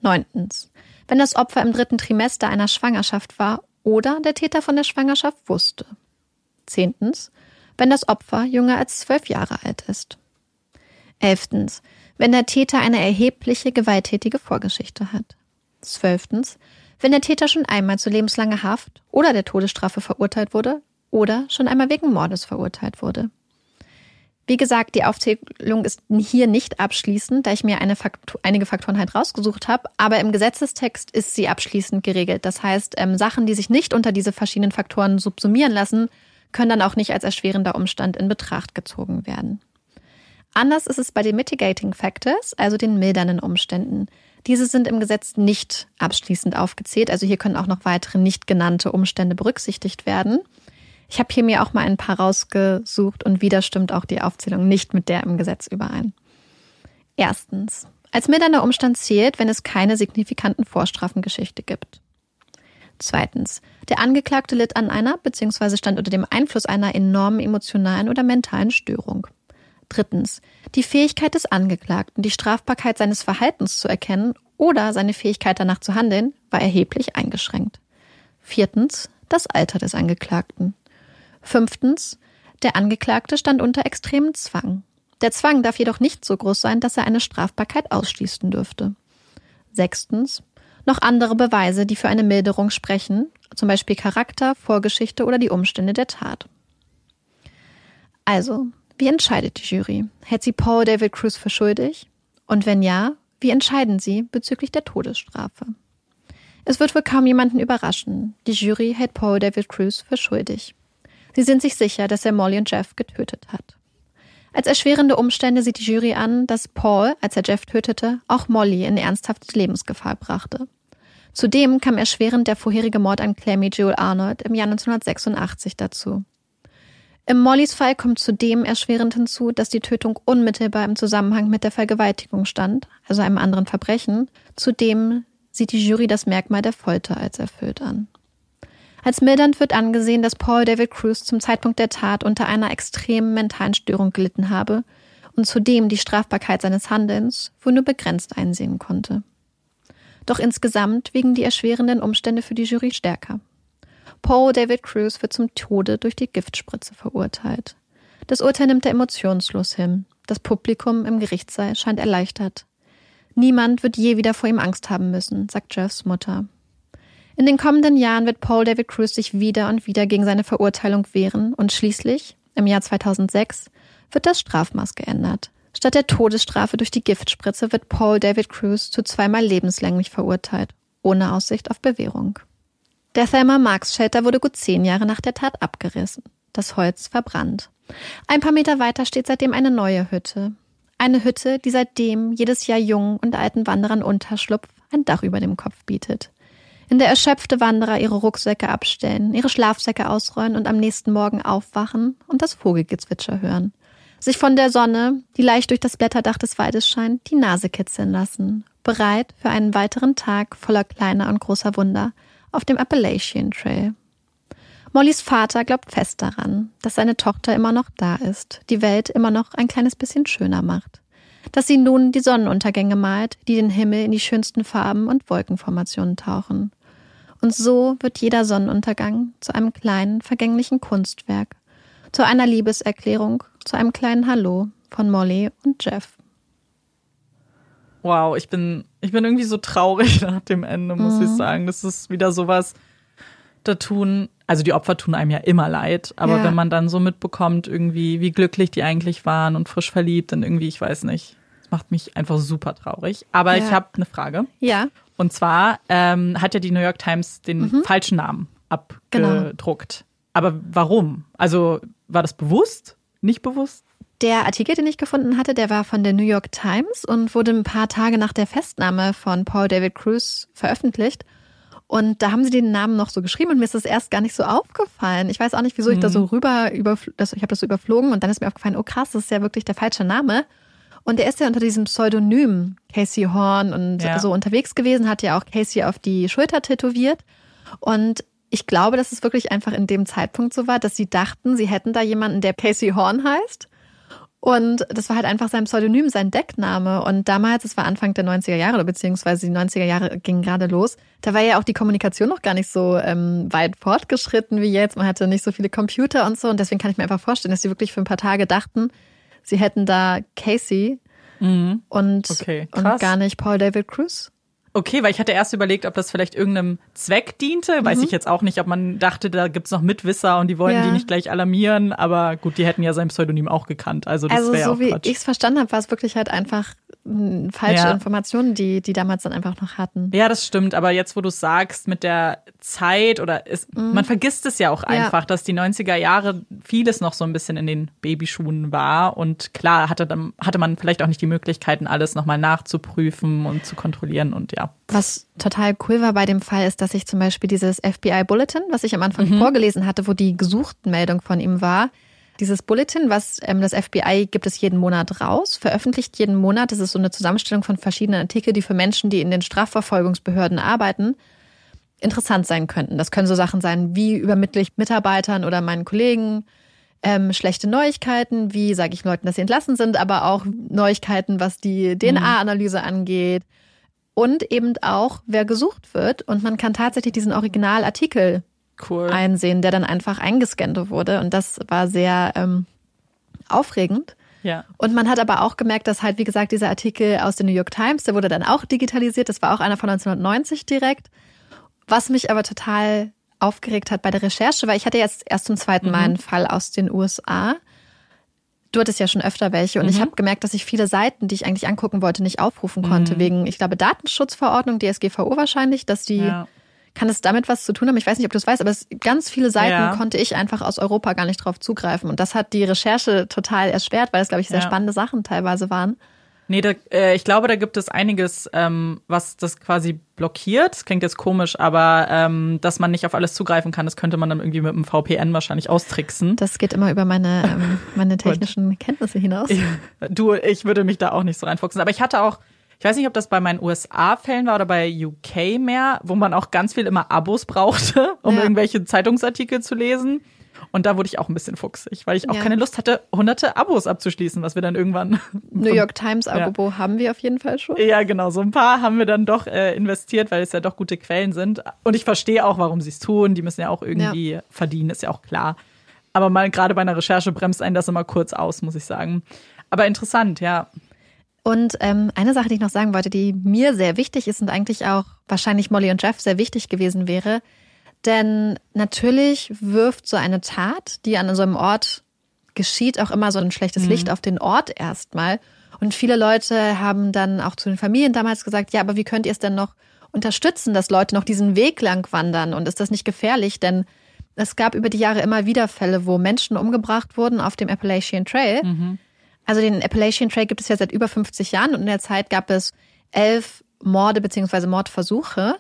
Neuntens, wenn das Opfer im dritten Trimester einer Schwangerschaft war oder der Täter von der Schwangerschaft wusste. Zehntens, wenn das Opfer jünger als zwölf Jahre alt ist. Elftens, wenn der Täter eine erhebliche gewalttätige Vorgeschichte hat. Zwölftens, wenn der Täter schon einmal zu lebenslanger Haft oder der Todesstrafe verurteilt wurde oder schon einmal wegen Mordes verurteilt wurde. Wie gesagt, die Aufzählung ist hier nicht abschließend, da ich mir Faktor, einige Faktoren halt rausgesucht habe, aber im Gesetzestext ist sie abschließend geregelt. Das heißt, ähm, Sachen, die sich nicht unter diese verschiedenen Faktoren subsumieren lassen, können dann auch nicht als erschwerender Umstand in Betracht gezogen werden. Anders ist es bei den Mitigating Factors, also den mildernden Umständen. Diese sind im Gesetz nicht abschließend aufgezählt, also hier können auch noch weitere nicht genannte Umstände berücksichtigt werden. Ich habe hier mir auch mal ein paar rausgesucht und wieder stimmt auch die Aufzählung nicht mit der im Gesetz überein. Erstens. Als mildernder Umstand zählt, wenn es keine signifikanten Vorstrafengeschichte gibt. Zweitens. Der Angeklagte litt an einer bzw. stand unter dem Einfluss einer enormen emotionalen oder mentalen Störung. Drittens. Die Fähigkeit des Angeklagten, die Strafbarkeit seines Verhaltens zu erkennen oder seine Fähigkeit danach zu handeln, war erheblich eingeschränkt. Viertens. Das Alter des Angeklagten. Fünftens, der Angeklagte stand unter extremem Zwang. Der Zwang darf jedoch nicht so groß sein, dass er eine Strafbarkeit ausschließen dürfte. Sechstens, noch andere Beweise, die für eine Milderung sprechen, zum Beispiel Charakter, Vorgeschichte oder die Umstände der Tat. Also, wie entscheidet die Jury? Hält sie Paul David Cruz für schuldig? Und wenn ja, wie entscheiden sie bezüglich der Todesstrafe? Es wird wohl kaum jemanden überraschen. Die Jury hält Paul David Cruz für schuldig. Sie sind sich sicher, dass er Molly und Jeff getötet hat. Als erschwerende Umstände sieht die Jury an, dass Paul, als er Jeff tötete, auch Molly in ernsthafte Lebensgefahr brachte. Zudem kam erschwerend der vorherige Mord an Clemmy Jewel Arnold im Jahr 1986 dazu. Im Mollys Fall kommt zudem erschwerend hinzu, dass die Tötung unmittelbar im Zusammenhang mit der Vergewaltigung stand, also einem anderen Verbrechen. Zudem sieht die Jury das Merkmal der Folter als erfüllt an. Als mildernd wird angesehen, dass Paul David Cruz zum Zeitpunkt der Tat unter einer extremen mentalen Störung gelitten habe und zudem die Strafbarkeit seines Handelns wohl nur begrenzt einsehen konnte. Doch insgesamt wiegen die erschwerenden Umstände für die Jury stärker. Paul David Cruz wird zum Tode durch die Giftspritze verurteilt. Das Urteil nimmt er emotionslos hin. Das Publikum im Gerichtssaal scheint erleichtert. Niemand wird je wieder vor ihm Angst haben müssen, sagt Jeffs Mutter. In den kommenden Jahren wird Paul David Cruz sich wieder und wieder gegen seine Verurteilung wehren und schließlich, im Jahr 2006, wird das Strafmaß geändert. Statt der Todesstrafe durch die Giftspritze wird Paul David Cruz zu zweimal lebenslänglich verurteilt, ohne Aussicht auf Bewährung. Der Thelma Marks Shelter wurde gut zehn Jahre nach der Tat abgerissen, das Holz verbrannt. Ein paar Meter weiter steht seitdem eine neue Hütte. Eine Hütte, die seitdem jedes Jahr jungen und alten Wanderern Unterschlupf, ein Dach über dem Kopf bietet in der erschöpfte Wanderer ihre Rucksäcke abstellen, ihre Schlafsäcke ausrollen und am nächsten Morgen aufwachen und das Vogelgezwitscher hören. Sich von der Sonne, die leicht durch das Blätterdach des Waldes scheint, die Nase kitzeln lassen, bereit für einen weiteren Tag voller kleiner und großer Wunder auf dem Appalachian Trail. Mollys Vater glaubt fest daran, dass seine Tochter immer noch da ist, die Welt immer noch ein kleines bisschen schöner macht dass sie nun die Sonnenuntergänge malt, die den Himmel in die schönsten Farben und Wolkenformationen tauchen. Und so wird jeder Sonnenuntergang zu einem kleinen, vergänglichen Kunstwerk, zu einer Liebeserklärung, zu einem kleinen Hallo von Molly und Jeff. Wow, ich bin, ich bin irgendwie so traurig [laughs] nach dem Ende, muss mhm. ich sagen. Das ist wieder sowas, da tun, also die Opfer tun einem ja immer leid, aber ja. wenn man dann so mitbekommt, irgendwie, wie glücklich die eigentlich waren und frisch verliebt, dann irgendwie, ich weiß nicht, das macht mich einfach super traurig. Aber ja. ich habe eine Frage. Ja. Und zwar ähm, hat ja die New York Times den mhm. falschen Namen abgedruckt. Genau. Aber warum? Also war das bewusst? Nicht bewusst? Der Artikel, den ich gefunden hatte, der war von der New York Times und wurde ein paar Tage nach der Festnahme von Paul David Cruz veröffentlicht. Und da haben sie den Namen noch so geschrieben und mir ist das erst gar nicht so aufgefallen. Ich weiß auch nicht, wieso ich da so mhm. rüber über, ich habe das so überflogen und dann ist mir aufgefallen, oh krass, das ist ja wirklich der falsche Name. Und er ist ja unter diesem Pseudonym Casey Horn und ja. so unterwegs gewesen, hat ja auch Casey auf die Schulter tätowiert. Und ich glaube, dass es wirklich einfach in dem Zeitpunkt so war, dass sie dachten, sie hätten da jemanden, der Casey Horn heißt. Und das war halt einfach sein Pseudonym, sein Deckname. Und damals, es war Anfang der 90er Jahre oder beziehungsweise die 90er Jahre gingen gerade los, da war ja auch die Kommunikation noch gar nicht so ähm, weit fortgeschritten wie jetzt. Man hatte nicht so viele Computer und so. Und deswegen kann ich mir einfach vorstellen, dass sie wirklich für ein paar Tage dachten, sie hätten da Casey mhm. und, okay, und gar nicht Paul David Cruz. Okay, weil ich hatte erst überlegt, ob das vielleicht irgendeinem Zweck diente. Weiß mhm. ich jetzt auch nicht, ob man dachte, da gibt's noch Mitwisser und die wollen ja. die nicht gleich alarmieren. Aber gut, die hätten ja sein Pseudonym auch gekannt. Also das also wäre so auch wie ich es verstanden habe, war es wirklich halt einfach falsche ja. Informationen, die die damals dann einfach noch hatten. Ja, das stimmt. Aber jetzt, wo du sagst, mit der Zeit oder ist, mhm. man vergisst es ja auch einfach, ja. dass die 90er Jahre vieles noch so ein bisschen in den Babyschuhen war. Und klar hatte, dann, hatte man vielleicht auch nicht die Möglichkeiten, alles nochmal nachzuprüfen und zu kontrollieren und ja. Was total cool war bei dem Fall ist, dass ich zum Beispiel dieses FBI-Bulletin, was ich am Anfang mhm. vorgelesen hatte, wo die Gesuchtenmeldung von ihm war, dieses Bulletin, was ähm, das FBI gibt es jeden Monat raus, veröffentlicht jeden Monat. Das ist so eine Zusammenstellung von verschiedenen Artikeln, die für Menschen, die in den Strafverfolgungsbehörden arbeiten, interessant sein könnten. Das können so Sachen sein, wie übermittle ich Mitarbeitern oder meinen Kollegen ähm, schlechte Neuigkeiten, wie sage ich Leuten, dass sie entlassen sind, aber auch Neuigkeiten, was die DNA-Analyse angeht. Und eben auch, wer gesucht wird. Und man kann tatsächlich diesen Originalartikel cool. einsehen, der dann einfach eingescannt wurde. Und das war sehr ähm, aufregend. Ja. Und man hat aber auch gemerkt, dass halt, wie gesagt, dieser Artikel aus der New York Times, der wurde dann auch digitalisiert. Das war auch einer von 1990 direkt. Was mich aber total aufgeregt hat bei der Recherche, weil ich hatte jetzt erst zum zweiten Mal mhm. einen Fall aus den USA. Du hattest ja schon öfter welche und mhm. ich habe gemerkt, dass ich viele Seiten, die ich eigentlich angucken wollte, nicht aufrufen konnte, mhm. wegen, ich glaube, Datenschutzverordnung, DSGVO wahrscheinlich, dass die ja. Kann es damit was zu tun haben? Ich weiß nicht, ob du es weißt, aber es, ganz viele Seiten ja. konnte ich einfach aus Europa gar nicht drauf zugreifen. Und das hat die Recherche total erschwert, weil es, glaube ich, sehr ja. spannende Sachen teilweise waren. Nee, da, äh, ich glaube, da gibt es einiges, ähm, was das quasi blockiert. Das klingt jetzt komisch, aber ähm, dass man nicht auf alles zugreifen kann, das könnte man dann irgendwie mit einem VPN wahrscheinlich austricksen. Das geht immer über meine, ähm, meine [laughs] technischen Kenntnisse hinaus. Ich, du, ich würde mich da auch nicht so reinfuchsen. Aber ich hatte auch, ich weiß nicht, ob das bei meinen USA-Fällen war oder bei UK mehr, wo man auch ganz viel immer Abos brauchte, um Ja. irgendwelche Zeitungsartikel zu lesen. Und da wurde ich auch ein bisschen fuchsig, weil ich auch Ja. keine Lust hatte, hunderte Abos abzuschließen, was wir dann irgendwann. [laughs] New York Times Ja. Haben wir auf jeden Fall schon. Ja, genau. So ein paar haben wir dann doch äh, investiert, weil es ja doch gute Quellen sind. Und ich verstehe auch, warum sie es tun. Die müssen ja auch irgendwie verdienen, ist ja auch klar. Aber mal gerade bei einer Recherche bremst einen das immer kurz aus, muss ich sagen. Aber interessant, ja. Und ähm, eine Sache, die ich noch sagen wollte, die mir sehr wichtig ist und eigentlich auch wahrscheinlich Molly und Jeff sehr wichtig gewesen wäre. Denn natürlich wirft so eine Tat, die an so einem Ort geschieht, auch immer so ein schlechtes Licht auf den Ort erstmal. Und viele Leute haben dann auch zu den Familien damals gesagt, ja, aber wie könnt ihr es denn noch unterstützen, dass Leute noch diesen Weg lang wandern? Und ist das nicht gefährlich? Denn es gab über die Jahre immer wieder Fälle, wo Menschen umgebracht wurden auf dem Appalachian Trail. Also den Appalachian Trail gibt es ja seit über 50 Jahren und in der Zeit gab es elf Morde beziehungsweise Mordversuche.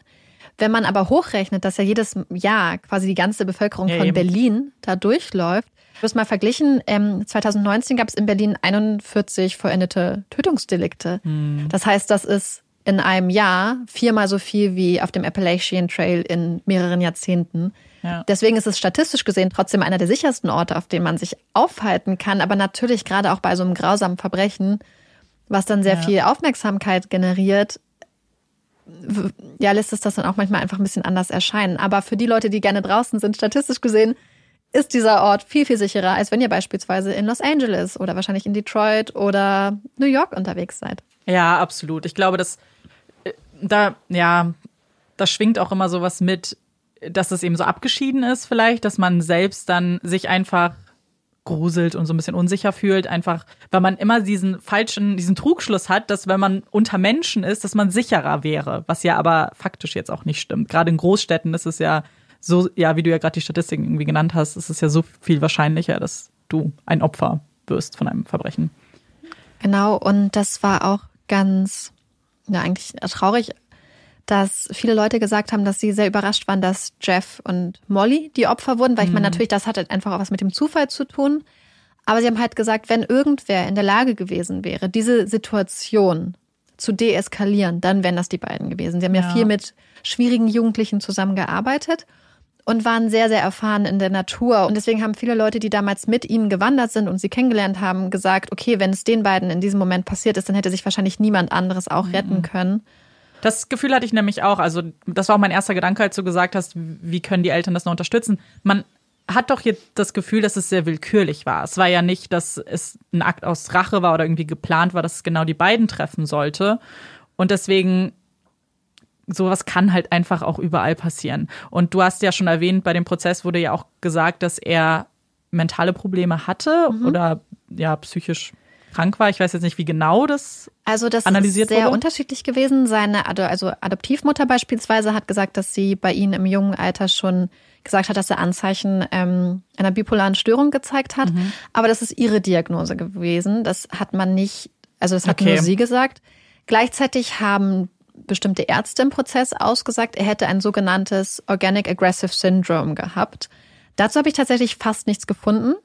Wenn man aber hochrechnet, dass ja jedes Jahr quasi die ganze Bevölkerung Ja, von eben. Berlin da durchläuft, du hast mal verglichen, ähm, 2019 gab es in Berlin 41 vollendete Tötungsdelikte. Hm. Das heißt, das ist in einem Jahr viermal so viel wie auf dem Appalachian Trail in mehreren Jahrzehnten. Ja. Deswegen ist es statistisch gesehen trotzdem einer der sichersten Orte, auf denen man sich aufhalten kann. Aber natürlich gerade auch bei so einem grausamen Verbrechen, was dann sehr Ja. viel Aufmerksamkeit generiert, ja, lässt es das dann auch manchmal einfach ein bisschen anders erscheinen. Aber für die Leute, die gerne draußen sind, statistisch gesehen, ist dieser Ort viel, viel sicherer, als wenn ihr beispielsweise in Los Angeles oder wahrscheinlich in Detroit oder New York unterwegs seid. Ja, absolut. Ich glaube, dass da, ja, da schwingt auch immer sowas mit, dass es eben so abgeschieden ist, vielleicht, dass man selbst dann sich einfach gruselt und so ein bisschen unsicher fühlt, einfach, weil man immer diesen falschen, diesen Trugschluss hat, dass wenn man unter Menschen ist, dass man sicherer wäre, was ja aber faktisch jetzt auch nicht stimmt. Gerade in Großstädten ist es ja so, ja, wie du ja gerade die Statistiken irgendwie genannt hast, ist es ja so viel wahrscheinlicher, dass du ein Opfer wirst von einem Verbrechen. Genau, und das war auch ganz, ja, eigentlich traurig, dass viele Leute gesagt haben, dass sie sehr überrascht waren, dass Jeff und Molly die Opfer wurden, weil ich meine, natürlich, das hat halt einfach auch was mit dem Zufall zu tun. Aber sie haben halt gesagt, wenn irgendwer in der Lage gewesen wäre, diese Situation zu deeskalieren, dann wären das die beiden gewesen. Sie haben ja, Ja. viel mit schwierigen Jugendlichen zusammengearbeitet und waren sehr, sehr erfahren in der Natur. Und deswegen haben viele Leute, die damals mit ihnen gewandert sind und sie kennengelernt haben, gesagt, okay, wenn es den beiden in diesem Moment passiert ist, dann hätte sich wahrscheinlich niemand anderes auch retten können. Das Gefühl hatte ich nämlich auch. Also, das war auch mein erster Gedanke, als du gesagt hast, wie können die Eltern das noch unterstützen? Man hat doch hier das Gefühl, dass es sehr willkürlich war. Es war ja nicht, dass es ein Akt aus Rache war oder irgendwie geplant war, dass es genau die beiden treffen sollte. Und deswegen, sowas kann halt einfach auch überall passieren. Und du hast ja schon erwähnt, bei dem Prozess wurde ja auch gesagt, dass er mentale Probleme hatte oder ja, psychisch krank war. Ich weiß jetzt nicht, wie genau das Also das Analysiert ist sehr wurde? unterschiedlich gewesen. Seine also Adoptivmutter beispielsweise hat gesagt, dass sie bei ihm im jungen Alter schon gesagt hat, dass er Anzeichen ähm, einer bipolaren Störung gezeigt hat. Mhm. Aber das ist ihre Diagnose gewesen. Das hat man nicht, also das hat Okay. nur sie gesagt. Gleichzeitig haben bestimmte Ärzte im Prozess ausgesagt, er hätte ein sogenanntes Organic Aggressive Syndrome gehabt. Dazu habe ich tatsächlich fast nichts gefunden.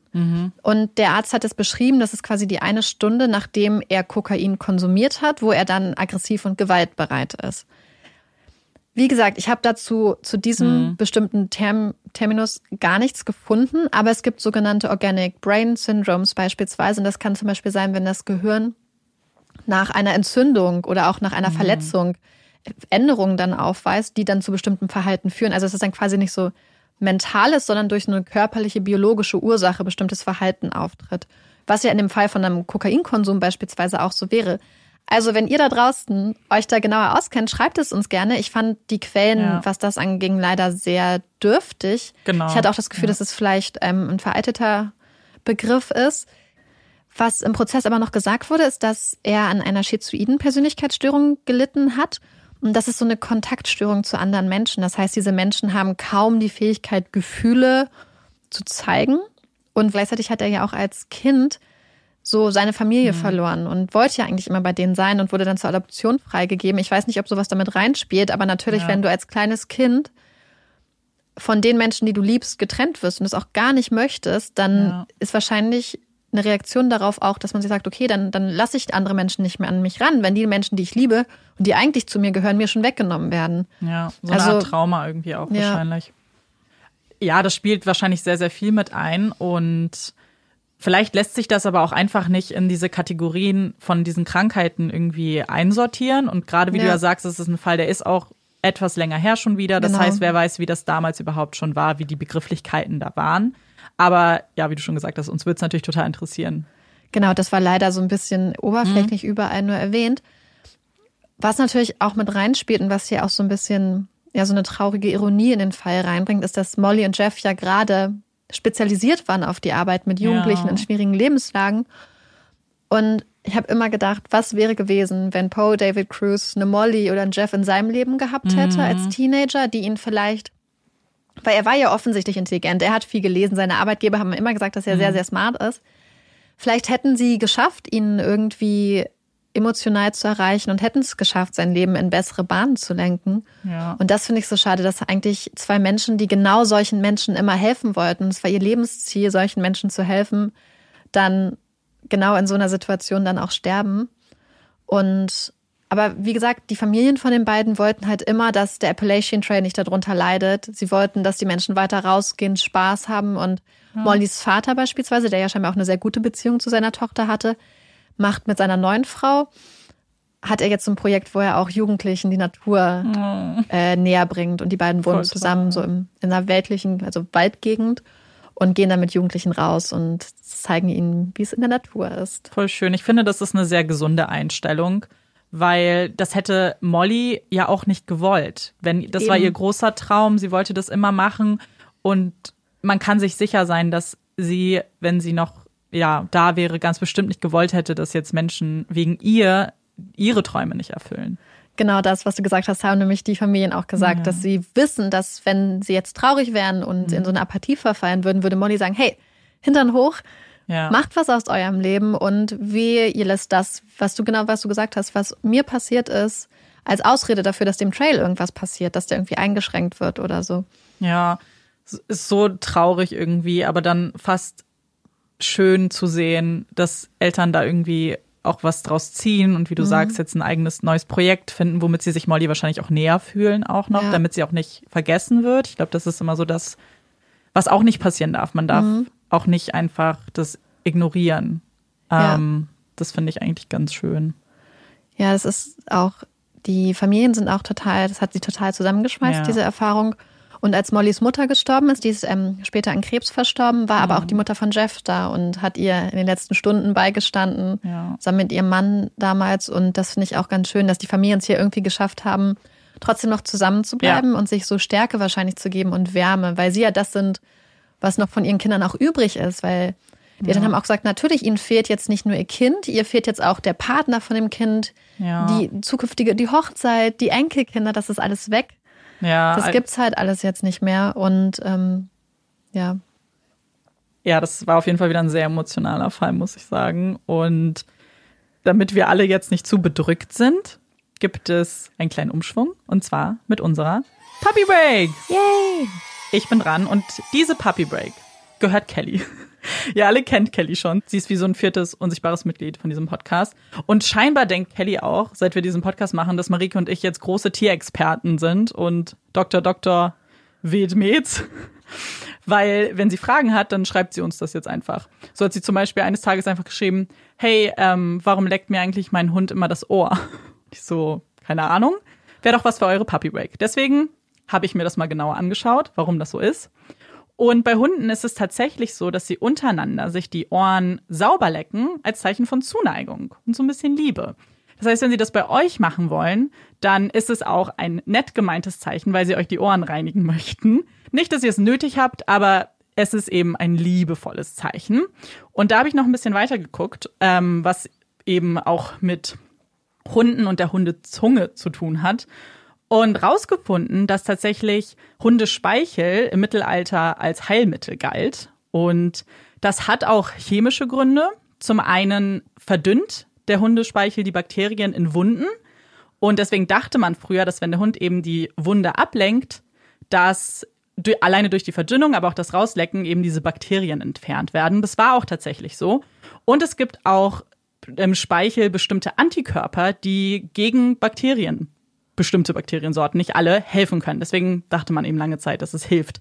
Und der Arzt hat es beschrieben, das ist quasi die eine Stunde, nachdem er Kokain konsumiert hat, wo er dann aggressiv und gewaltbereit ist. Wie gesagt, ich habe dazu zu diesem bestimmten Term, Terminus gar nichts gefunden, aber es gibt sogenannte Organic Brain Syndromes beispielsweise. Und das kann zum Beispiel sein, wenn das Gehirn nach einer Entzündung oder auch nach einer Verletzung Änderungen dann aufweist, die dann zu bestimmten Verhalten führen. Also es ist dann quasi nicht so mentales, sondern durch eine körperliche, biologische Ursache bestimmtes Verhalten auftritt. Was ja in dem Fall von einem Kokainkonsum beispielsweise auch so wäre. Also wenn ihr da draußen euch da genauer auskennt, schreibt es uns gerne. Ich fand die Quellen, Ja. was das anging, leider sehr dürftig. Genau. Ich hatte auch das Gefühl, Ja. dass es vielleicht ähm, ein veralteter Begriff ist. Was im Prozess aber noch gesagt wurde, ist, dass er an einer schizoiden Persönlichkeitsstörung gelitten hat. Und das ist so eine Kontaktstörung zu anderen Menschen. Das heißt, diese Menschen haben kaum die Fähigkeit, Gefühle zu zeigen. Und gleichzeitig hat er ja auch als Kind so seine Familie mhm. verloren und wollte ja eigentlich immer bei denen sein und wurde dann zur Adoption freigegeben. Ich weiß nicht, ob sowas damit reinspielt, aber natürlich, ja. wenn du als kleines Kind von den Menschen, die du liebst, getrennt wirst und es auch gar nicht möchtest, dann ja. ist wahrscheinlich eine Reaktion darauf auch, dass man sich sagt, okay, dann, dann lasse ich andere Menschen nicht mehr an mich ran, wenn die Menschen, die ich liebe und die eigentlich zu mir gehören, mir schon weggenommen werden. Ja, so also, eine Art Trauma irgendwie auch ja. wahrscheinlich. Ja, das spielt wahrscheinlich sehr, sehr viel mit ein und Vielleicht lässt sich das aber auch einfach nicht in diese Kategorien von diesen Krankheiten irgendwie einsortieren. Und gerade wie ja. du ja sagst, das ist ein Fall, der ist auch etwas länger her schon wieder. Das genau. heißt, wer weiß, wie das damals überhaupt schon war, wie die Begrifflichkeiten da waren. Aber ja, wie du schon gesagt hast, uns wird es natürlich total interessieren. Genau, das war leider so ein bisschen oberflächlich mhm. überall nur erwähnt. Was natürlich auch mit reinspielt und was hier auch so ein bisschen, ja, so eine traurige Ironie in den Fall reinbringt, ist, dass Molly und Jeff ja gerade spezialisiert waren auf die Arbeit mit Jugendlichen ja. in schwierigen Lebenslagen. Und ich habe immer gedacht, was wäre gewesen, wenn Poe David Cruz eine Molly oder einen Jeff in seinem Leben gehabt hätte mhm. als Teenager, die ihn vielleicht, weil er war ja offensichtlich intelligent, er hat viel gelesen, seine Arbeitgeber haben immer gesagt, dass er mhm. sehr, sehr smart ist. Vielleicht hätten sie geschafft, ihn irgendwie emotional zu erreichen und hätten es geschafft, sein Leben in bessere Bahnen zu lenken. Ja. Und das finde ich so schade, dass eigentlich zwei Menschen, die genau solchen Menschen immer helfen wollten, es war ihr Lebensziel, solchen Menschen zu helfen, dann genau in so einer Situation dann auch sterben. Und aber wie gesagt, die Familien von den beiden wollten halt immer, dass der Appalachian Trail nicht darunter leidet. Sie wollten, dass die Menschen weiter rausgehen, Spaß haben. Und ja. Mollys Vater beispielsweise, der ja scheinbar auch eine sehr gute Beziehung zu seiner Tochter hatte, macht mit seiner neuen Frau, hat er jetzt so ein Projekt, wo er auch Jugendlichen die Natur oh. äh, näher bringt. Und die beiden wohnen Voll zusammen toll. so im, in einer weltlichen, also Waldgegend und gehen dann mit Jugendlichen raus und zeigen ihnen, wie es in der Natur ist. Voll schön. Ich finde, das ist eine sehr gesunde Einstellung, weil das hätte Molly ja auch nicht gewollt. Wenn das Eben. war ihr großer Traum, sie wollte das immer machen und man kann sich sicher sein, dass sie, wenn sie noch ja, da wäre, ganz bestimmt nicht gewollt hätte, dass jetzt Menschen wegen ihr ihre Träume nicht erfüllen. Genau das, was du gesagt hast, haben nämlich die Familien auch gesagt, ja. dass sie wissen, dass wenn sie jetzt traurig wären und mhm. in so eine Apathie verfallen würden, würde Molly sagen, hey, Hintern hoch, ja. macht was aus eurem Leben und wehe, ihr lässt das, was du genau, was du gesagt hast, was mir passiert ist, als Ausrede dafür, dass dem Trail irgendwas passiert, dass der irgendwie eingeschränkt wird oder so. Ja, ist so traurig irgendwie, aber dann fast schön zu sehen, dass Eltern da irgendwie auch was draus ziehen und wie du mhm. sagst, jetzt ein eigenes neues Projekt finden, womit sie sich Molly wahrscheinlich auch näher fühlen, auch noch, ja. damit sie auch nicht vergessen wird. Ich glaube, das ist immer so das, was auch nicht passieren darf. Man darf mhm. Auch nicht einfach das ignorieren. Ja. Ähm, das finde ich eigentlich ganz schön. Ja, das ist auch, die Familien sind auch total, das hat sie total zusammengeschmeißt, ja. diese Erfahrung. Und als Mollys Mutter gestorben ist, die ist ähm, später an Krebs verstorben, war mhm. aber auch die Mutter von Jeff da und hat ihr in den letzten Stunden beigestanden, ja. zusammen mit ihrem Mann damals. Und das finde ich auch ganz schön, dass die Familien es hier irgendwie geschafft haben, trotzdem noch zusammen zu bleiben ja. und sich so Stärke wahrscheinlich zu geben und Wärme, weil sie ja das sind, was noch von ihren Kindern auch übrig ist, weil die Eltern haben auch gesagt, natürlich, ihnen fehlt jetzt nicht nur ihr Kind, ihr fehlt jetzt auch der Partner von dem Kind, ja. die zukünftige, die Hochzeit, die Enkelkinder, das ist alles weg. Ja. Das gibt's halt alles jetzt nicht mehr und ähm, ja. Ja, das war auf jeden Fall wieder ein sehr emotionaler Fall, muss ich sagen. Und damit wir alle jetzt nicht zu bedrückt sind, gibt es einen kleinen Umschwung und zwar mit unserer Puppy Break. Yay! Ich bin dran und diese Puppy Break gehört Kelly. [laughs] Ihr alle kennt Kelly schon. Sie ist wie so ein viertes unsichtbares Mitglied von diesem Podcast. Und scheinbar denkt Kelly auch, seit wir diesen Podcast machen, dass Marike und ich jetzt große Tierexperten sind und Dr. Dr. Wildmetz. [laughs] Weil, wenn sie Fragen hat, dann schreibt sie uns das jetzt einfach. So hat sie zum Beispiel eines Tages einfach geschrieben, hey, ähm, warum leckt mir eigentlich mein Hund immer das Ohr? Ich [laughs] so, keine Ahnung. Wäre doch was für eure Puppy Break. Deswegen habe ich mir das mal genauer angeschaut, warum das so ist. Und bei Hunden ist es tatsächlich so, dass sie untereinander sich die Ohren sauber lecken als Zeichen von Zuneigung und so ein bisschen Liebe. Das heißt, wenn sie das bei euch machen wollen, dann ist es auch ein nett gemeintes Zeichen, weil sie euch die Ohren reinigen möchten. Nicht, dass ihr es nötig habt, aber es ist eben ein liebevolles Zeichen. Und da habe ich noch ein bisschen weiter geguckt, ähm, was eben auch mit Hunden und der Hundezunge zu tun hat und rausgefunden, dass tatsächlich Hundespeichel im Mittelalter als Heilmittel galt. Und das hat auch chemische Gründe. Zum einen verdünnt der Hundespeichel die Bakterien in Wunden. Und deswegen dachte man früher, dass wenn der Hund eben die Wunde ablenkt, dass alleine durch die Verdünnung, aber auch das Rauslecken eben diese Bakterien entfernt werden. Das war auch tatsächlich so. Und es gibt auch im Speichel bestimmte Antikörper, die gegen Bakterien, bestimmte Bakteriensorten, nicht alle, helfen können. Deswegen dachte man eben lange Zeit, dass es hilft.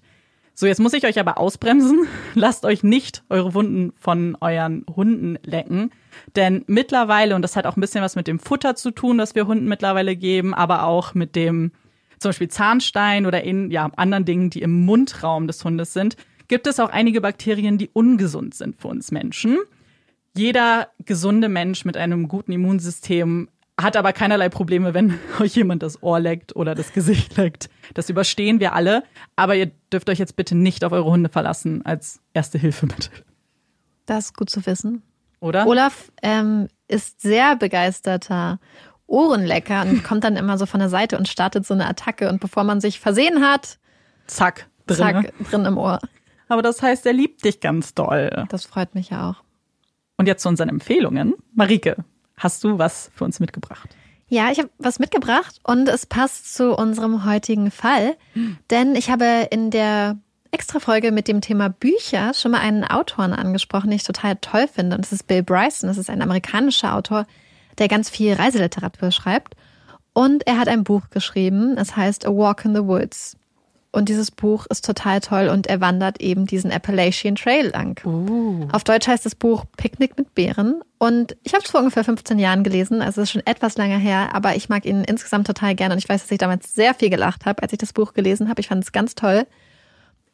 So, jetzt muss ich euch aber ausbremsen. [laughs] Lasst euch nicht eure Wunden von euren Hunden lecken. Denn mittlerweile, und das hat auch ein bisschen was mit dem Futter zu tun, das wir Hunden mittlerweile geben, aber auch mit dem zum Beispiel Zahnstein oder in ja, anderen Dingen, die im Mundraum des Hundes sind, gibt es auch einige Bakterien, die ungesund sind für uns Menschen. Jeder gesunde Mensch mit einem guten Immunsystem hat aber keinerlei Probleme, wenn [laughs] euch jemand das Ohr leckt oder das Gesicht leckt. Das überstehen wir alle. Aber ihr dürft euch jetzt bitte nicht auf eure Hunde verlassen als erste Hilfemittel. Das ist gut zu wissen. Oder? Olaf ähm, ist sehr begeisterter Ohrenlecker und kommt dann immer so von der Seite und startet so eine Attacke. Und bevor man sich versehen hat, zack, drin, zack, drin im Ohr. Aber das heißt, er liebt dich ganz doll. Das freut mich ja auch. Und jetzt zu unseren Empfehlungen. Marike, hast du was für uns mitgebracht? Ja, ich habe was mitgebracht und es passt zu unserem heutigen Fall, denn ich habe in der Extra-Folge mit dem Thema Bücher schon mal einen Autoren angesprochen, den ich total toll finde. Und das ist Bill Bryson. Das ist ein amerikanischer Autor, der ganz viel Reiseliteratur schreibt. Und er hat ein Buch geschrieben. Es heißt A Walk in the Woods. Und dieses Buch ist total toll und er wandert eben diesen Appalachian Trail lang. Uh. Auf Deutsch heißt das Buch Picknick mit Bären. Und ich habe es vor ungefähr 15 Jahren gelesen, also es ist schon etwas länger her, aber ich mag ihn insgesamt total gerne und ich weiß, dass ich damals sehr viel gelacht habe, als ich das Buch gelesen habe. Ich fand es ganz toll.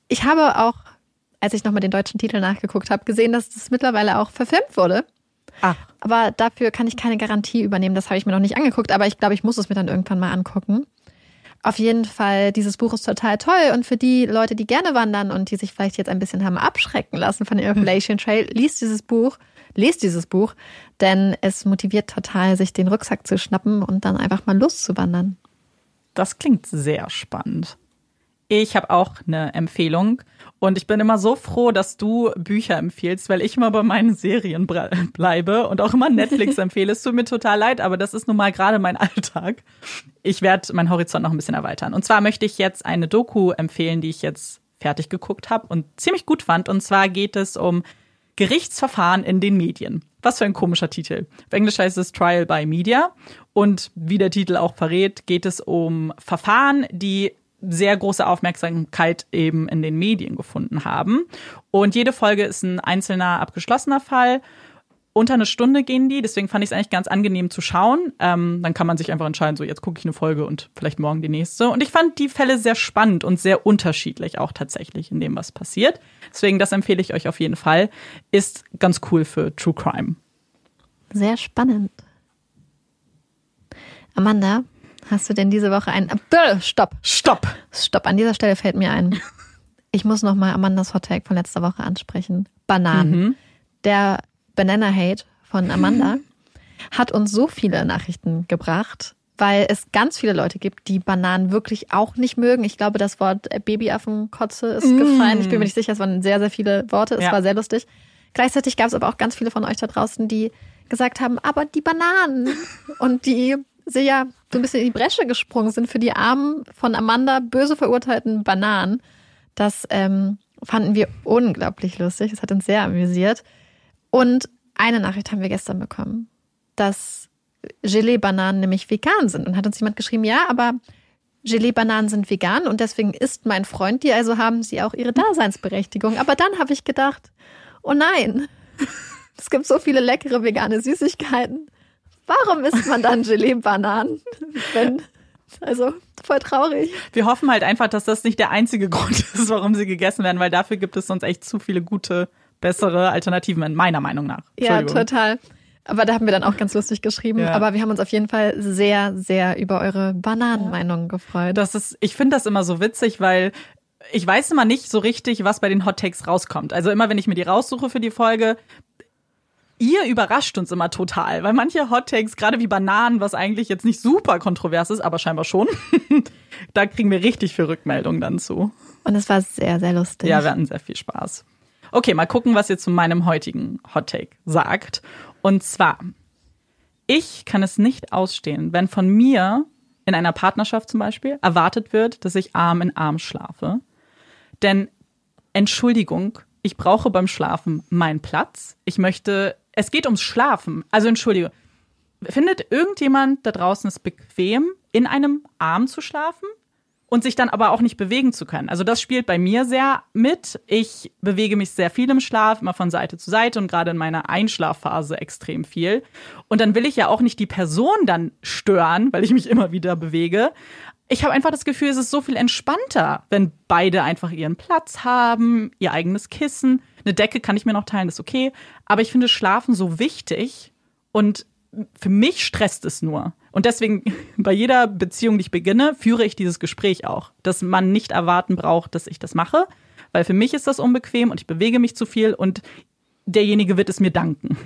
Ich habe auch, als ich nochmal den deutschen Titel nachgeguckt habe, gesehen, dass das mittlerweile auch verfilmt wurde. Ach. Aber dafür kann ich keine Garantie übernehmen. Das habe ich mir noch nicht angeguckt, aber ich glaube, ich muss es mir dann irgendwann mal angucken. Auf jeden Fall, dieses Buch ist total toll und für die Leute, die gerne wandern und die sich vielleicht jetzt ein bisschen haben abschrecken lassen von dem Appalachian Trail, liest dieses Buch, lest dieses Buch, denn es motiviert total, sich den Rucksack zu schnappen und dann einfach mal loszuwandern. Das klingt sehr spannend. Ich habe auch eine Empfehlung und ich bin immer so froh, dass du Bücher empfiehlst, weil ich immer bei meinen Serien bleibe und auch immer Netflix [laughs] empfehle. Es tut mir total leid, aber das ist nun mal gerade mein Alltag. Ich werde meinen Horizont noch ein bisschen erweitern. Und zwar möchte ich jetzt eine Doku empfehlen, die ich jetzt fertig geguckt habe und ziemlich gut fand. Und zwar geht es um Gerichtsverfahren in den Medien. Was für ein komischer Titel. Auf Englisch heißt es Trial by Media. Und wie der Titel auch verrät, geht es um Verfahren, die sehr große Aufmerksamkeit eben in den Medien gefunden haben. Und jede Folge ist ein einzelner abgeschlossener Fall. Unter eine Stunde gehen die, deswegen fand ich es eigentlich ganz angenehm zu schauen. Ähm, dann kann man sich einfach entscheiden, so jetzt gucke ich eine Folge und vielleicht morgen die nächste. Und ich fand die Fälle sehr spannend und sehr unterschiedlich auch tatsächlich in dem, was passiert. Deswegen, das empfehle ich euch auf jeden Fall. Ist ganz cool für True Crime. Sehr spannend. Amanda, Hast du denn diese Woche ein. Äh, stopp! Stopp! Stopp! An dieser Stelle fällt mir ein. Ich muss nochmal Amandas Hot Take von letzter Woche ansprechen. Bananen. Mhm. Der Banana Hate von Amanda hat uns so viele Nachrichten gebracht, weil es ganz viele Leute gibt, die Bananen wirklich auch nicht mögen. Ich glaube, das Wort Babyaffenkotze ist mm. gefallen. Ich bin mir nicht sicher, es waren sehr, sehr viele Worte. Es ja. war sehr lustig. Gleichzeitig gab es aber auch ganz viele von euch da draußen, die gesagt haben, aber die Bananen [laughs] und die sie ja so ein bisschen in die Bresche gesprungen sind für die armen, von Amanda böse verurteilten Bananen. Das ähm, fanden wir unglaublich lustig. Es hat uns sehr amüsiert. Und eine Nachricht haben wir gestern bekommen, dass Gelee-Bananen nämlich vegan sind. Und hat uns jemand geschrieben, ja, aber Gelee-Bananen sind vegan und deswegen isst mein Freund die, also haben sie auch ihre Daseinsberechtigung. Aber dann habe ich gedacht, oh nein, [laughs] es gibt so viele leckere vegane Süßigkeiten. Warum isst man dann Gelee-Bananen? Wenn, also voll traurig. Wir hoffen halt einfach, dass das nicht der einzige [laughs] Grund ist, warum sie gegessen werden, weil dafür gibt es sonst echt zu viele gute, bessere Alternativen, in meiner Meinung nach. Ja, total. Aber da haben wir dann auch ganz lustig geschrieben. Ja. Aber wir haben uns auf jeden Fall sehr, sehr über eure Bananenmeinungen gefreut. Das ist, ich finde das immer so witzig, weil ich weiß immer nicht so richtig, was bei den Hot Takes rauskommt. Also immer, wenn ich mir die raussuche für die Folge, ihr überrascht uns immer total, weil manche Hot Takes, gerade wie Bananen, was eigentlich jetzt nicht super kontrovers ist, aber scheinbar schon, [laughs] da kriegen wir richtig viel Rückmeldungen dann zu. Und es war sehr, sehr lustig. Ja, wir hatten sehr viel Spaß. Okay, mal gucken, was ihr zu meinem heutigen Hot Take sagt. Und zwar, ich kann es nicht ausstehen, wenn von mir in einer Partnerschaft zum Beispiel erwartet wird, dass ich Arm in Arm schlafe. Denn Entschuldigung, ich brauche beim Schlafen meinen Platz. Ich möchte, es geht ums Schlafen. Also Entschuldigung. Findet irgendjemand da draußen es bequem, in einem Arm zu schlafen? und sich dann aber auch nicht bewegen zu können. Also das spielt bei mir sehr mit. Ich bewege mich sehr viel im Schlaf, immer von Seite zu Seite und gerade in meiner Einschlafphase extrem viel. Und dann will ich ja auch nicht die Person dann stören, weil ich mich immer wieder bewege. Ich habe einfach das Gefühl, es ist so viel entspannter, wenn beide einfach ihren Platz haben, ihr eigenes Kissen. Eine Decke kann ich mir noch teilen, ist okay. Aber ich finde Schlafen so wichtig und für mich stresst es nur. Und deswegen, [laughs] bei jeder Beziehung, die ich beginne, führe ich dieses Gespräch auch. Dass man nicht erwarten braucht, dass ich das mache. Weil für mich ist das unbequem und ich bewege mich zu viel und derjenige wird es mir danken.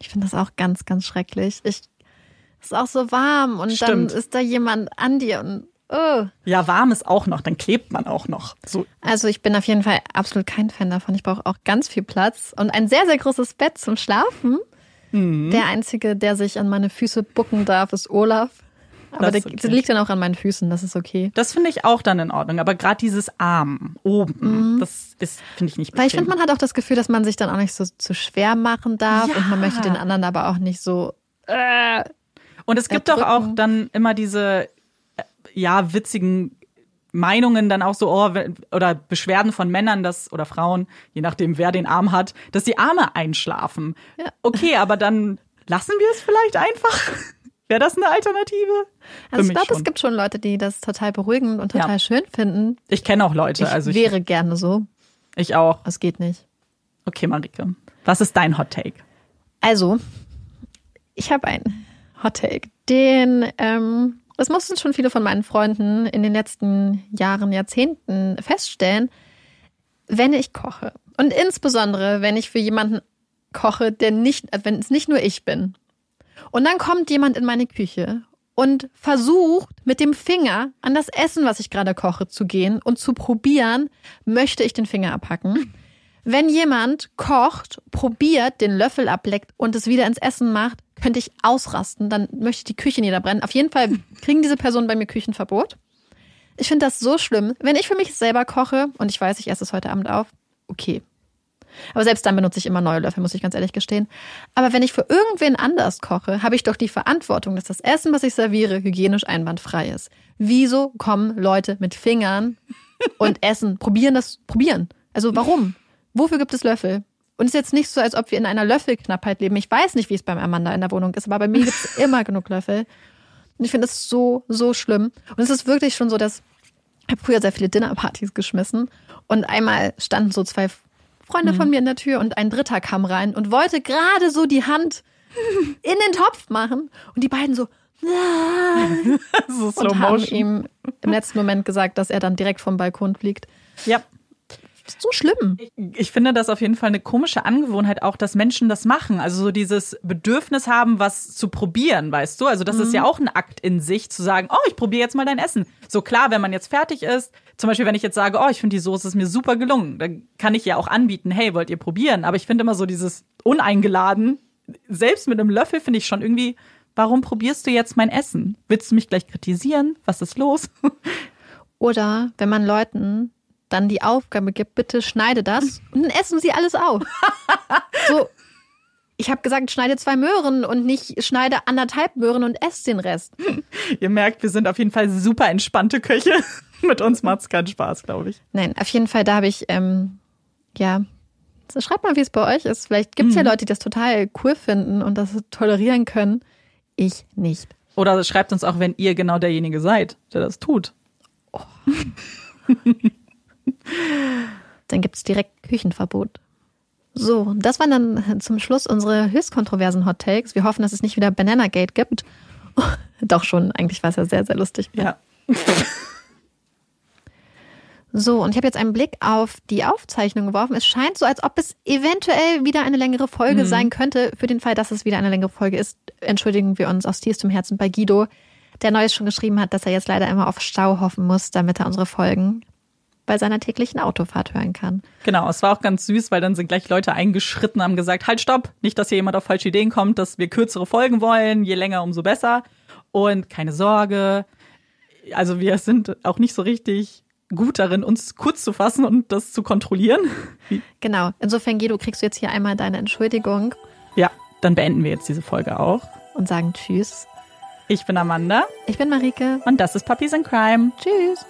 Ich finde das auch ganz, ganz schrecklich. Ich, ist auch so warm und Stimmt. dann ist da jemand an dir und oh. Ja, warm ist auch noch, dann klebt man auch noch. So. Also ich bin auf jeden Fall absolut kein Fan davon. Ich brauche auch ganz viel Platz und ein sehr, sehr großes Bett zum Schlafen. Mhm. Der Einzige, der sich an meine Füße bucken darf, ist Olaf. Aber das, der, liegt dann auch an meinen Füßen, das ist okay. Das finde ich auch dann in Ordnung. Aber gerade dieses Arm oben, mhm. das ist, finde ich nicht bequem. Weil ich finde, man hat auch das Gefühl, dass man sich dann auch nicht so zu schwer machen darf ja. und man möchte den anderen aber auch nicht so. Äh, und es gibt doch auch dann immer diese, äh, ja, witzigen Meinungen dann auch so, oh, oder Beschwerden von Männern, dass, oder Frauen, je nachdem, wer den Arm hat, dass die Arme einschlafen. Ja. Okay, aber dann lassen wir es vielleicht einfach. [laughs] Wäre das eine Alternative? Also ich glaube, es gibt schon Leute, die das total beruhigend und total ja. schön finden. Ich kenne auch Leute. Ich also ich wäre gerne so. Ich auch. Es geht nicht. Okay, Marike. Was ist dein Hot Take? Also, ich habe einen Hot Take, den ähm, das mussten schon viele von meinen Freunden in den letzten Jahren, Jahrzehnten feststellen, wenn ich koche. Und insbesondere, wenn ich für jemanden koche, der nicht, wenn es nicht nur ich bin. Und dann kommt jemand in meine Küche und versucht mit dem Finger an das Essen, was ich gerade koche, zu gehen und zu probieren, möchte ich den Finger abhacken. Wenn jemand kocht, probiert, den Löffel ableckt und es wieder ins Essen macht, könnte ich ausrasten. Dann möchte ich die Küche niederbrennen. Auf jeden Fall kriegen diese Personen bei mir Küchenverbot. Ich finde das so schlimm. Wenn ich für mich selber koche und ich weiß, ich esse es heute Abend auf, okay. Aber selbst dann benutze ich immer neue Löffel, muss ich ganz ehrlich gestehen. Aber wenn ich für irgendwen anders koche, habe ich doch die Verantwortung, dass das Essen, was ich serviere, hygienisch einwandfrei ist. Wieso kommen Leute mit Fingern und essen, probieren das, probieren? Also warum? Wofür gibt es Löffel? Und es ist jetzt nicht so, als ob wir in einer Löffelknappheit leben. Ich weiß nicht, wie es beim Amanda in der Wohnung ist, aber bei mir gibt es [laughs] immer genug Löffel. Und ich finde es so, so schlimm. Und es ist wirklich schon so, dass ich habe früher sehr viele Dinnerpartys geschmissen. Und einmal standen so zwei Freunde mhm. von mir in der Tür und ein dritter kam rein und wollte gerade so die Hand in den Topf machen. Und die beiden so, [laughs] so und haben ihm im letzten Moment gesagt, dass er dann direkt vom Balkon fliegt. Ja so schlimm. Ich, ich, finde das auf jeden Fall eine komische Angewohnheit auch, dass Menschen das machen. Also so dieses Bedürfnis haben, was zu probieren, weißt du? Also das mhm. ist ja auch ein Akt in sich, zu sagen, oh, ich probiere jetzt mal dein Essen. So klar, wenn man jetzt fertig ist, zum Beispiel, wenn ich jetzt sage, oh, ich finde die Soße ist mir super gelungen, dann kann ich ja auch anbieten, hey, wollt ihr probieren? Aber ich finde immer so dieses uneingeladen, selbst mit einem Löffel finde ich schon irgendwie, warum probierst du jetzt mein Essen? Willst du mich gleich kritisieren? Was ist los? [laughs] Oder wenn man Leuten dann die Aufgabe gibt, bitte schneide das und dann essen sie alles auf. so, ich habe gesagt, schneide zwei Möhren und nicht schneide anderthalb Möhren und esse den Rest. Ihr merkt, wir sind auf jeden Fall super entspannte Köche. [laughs] Mit uns macht es keinen Spaß, glaube ich. Nein, auf jeden Fall, da habe ich, ähm, ja, schreibt mal, wie es bei euch ist. Vielleicht gibt es mhm. ja Leute, die das total cool finden und das tolerieren können. Ich nicht. Oder schreibt uns auch, wenn ihr genau derjenige seid, der das tut. Oh. Dann gibt es direkt Küchenverbot. So, das waren dann zum Schluss unsere höchst kontroversen Hot Takes. Wir hoffen, dass es nicht wieder Banana Gate gibt. [laughs] Doch schon, eigentlich war es ja sehr, sehr lustig. Ja. [laughs] So, und ich habe jetzt einen Blick auf die Aufzeichnung geworfen. Es scheint so, als ob es eventuell wieder eine längere Folge mhm. sein könnte. Für den Fall, dass es wieder eine längere Folge ist, entschuldigen wir uns aus tiefstem Herzen bei Guido, der Neues schon geschrieben hat, dass er jetzt leider immer auf Stau hoffen muss, damit er unsere Folgen bei seiner täglichen Autofahrt hören kann. Genau, es war auch ganz süß, weil dann sind gleich Leute eingeschritten, haben gesagt, halt stopp, nicht, dass hier jemand auf falsche Ideen kommt, dass wir kürzere Folgen wollen, je länger, umso besser. Und keine Sorge, also wir sind auch nicht so richtig gut darin, uns kurz zu fassen und das zu kontrollieren. Genau, insofern Guido, kriegst du jetzt hier einmal deine Entschuldigung. Ja, dann beenden wir jetzt diese Folge auch. Und sagen Tschüss. Ich bin Amanda. Ich bin Marike. Und das ist Puppies in Crime. Tschüss.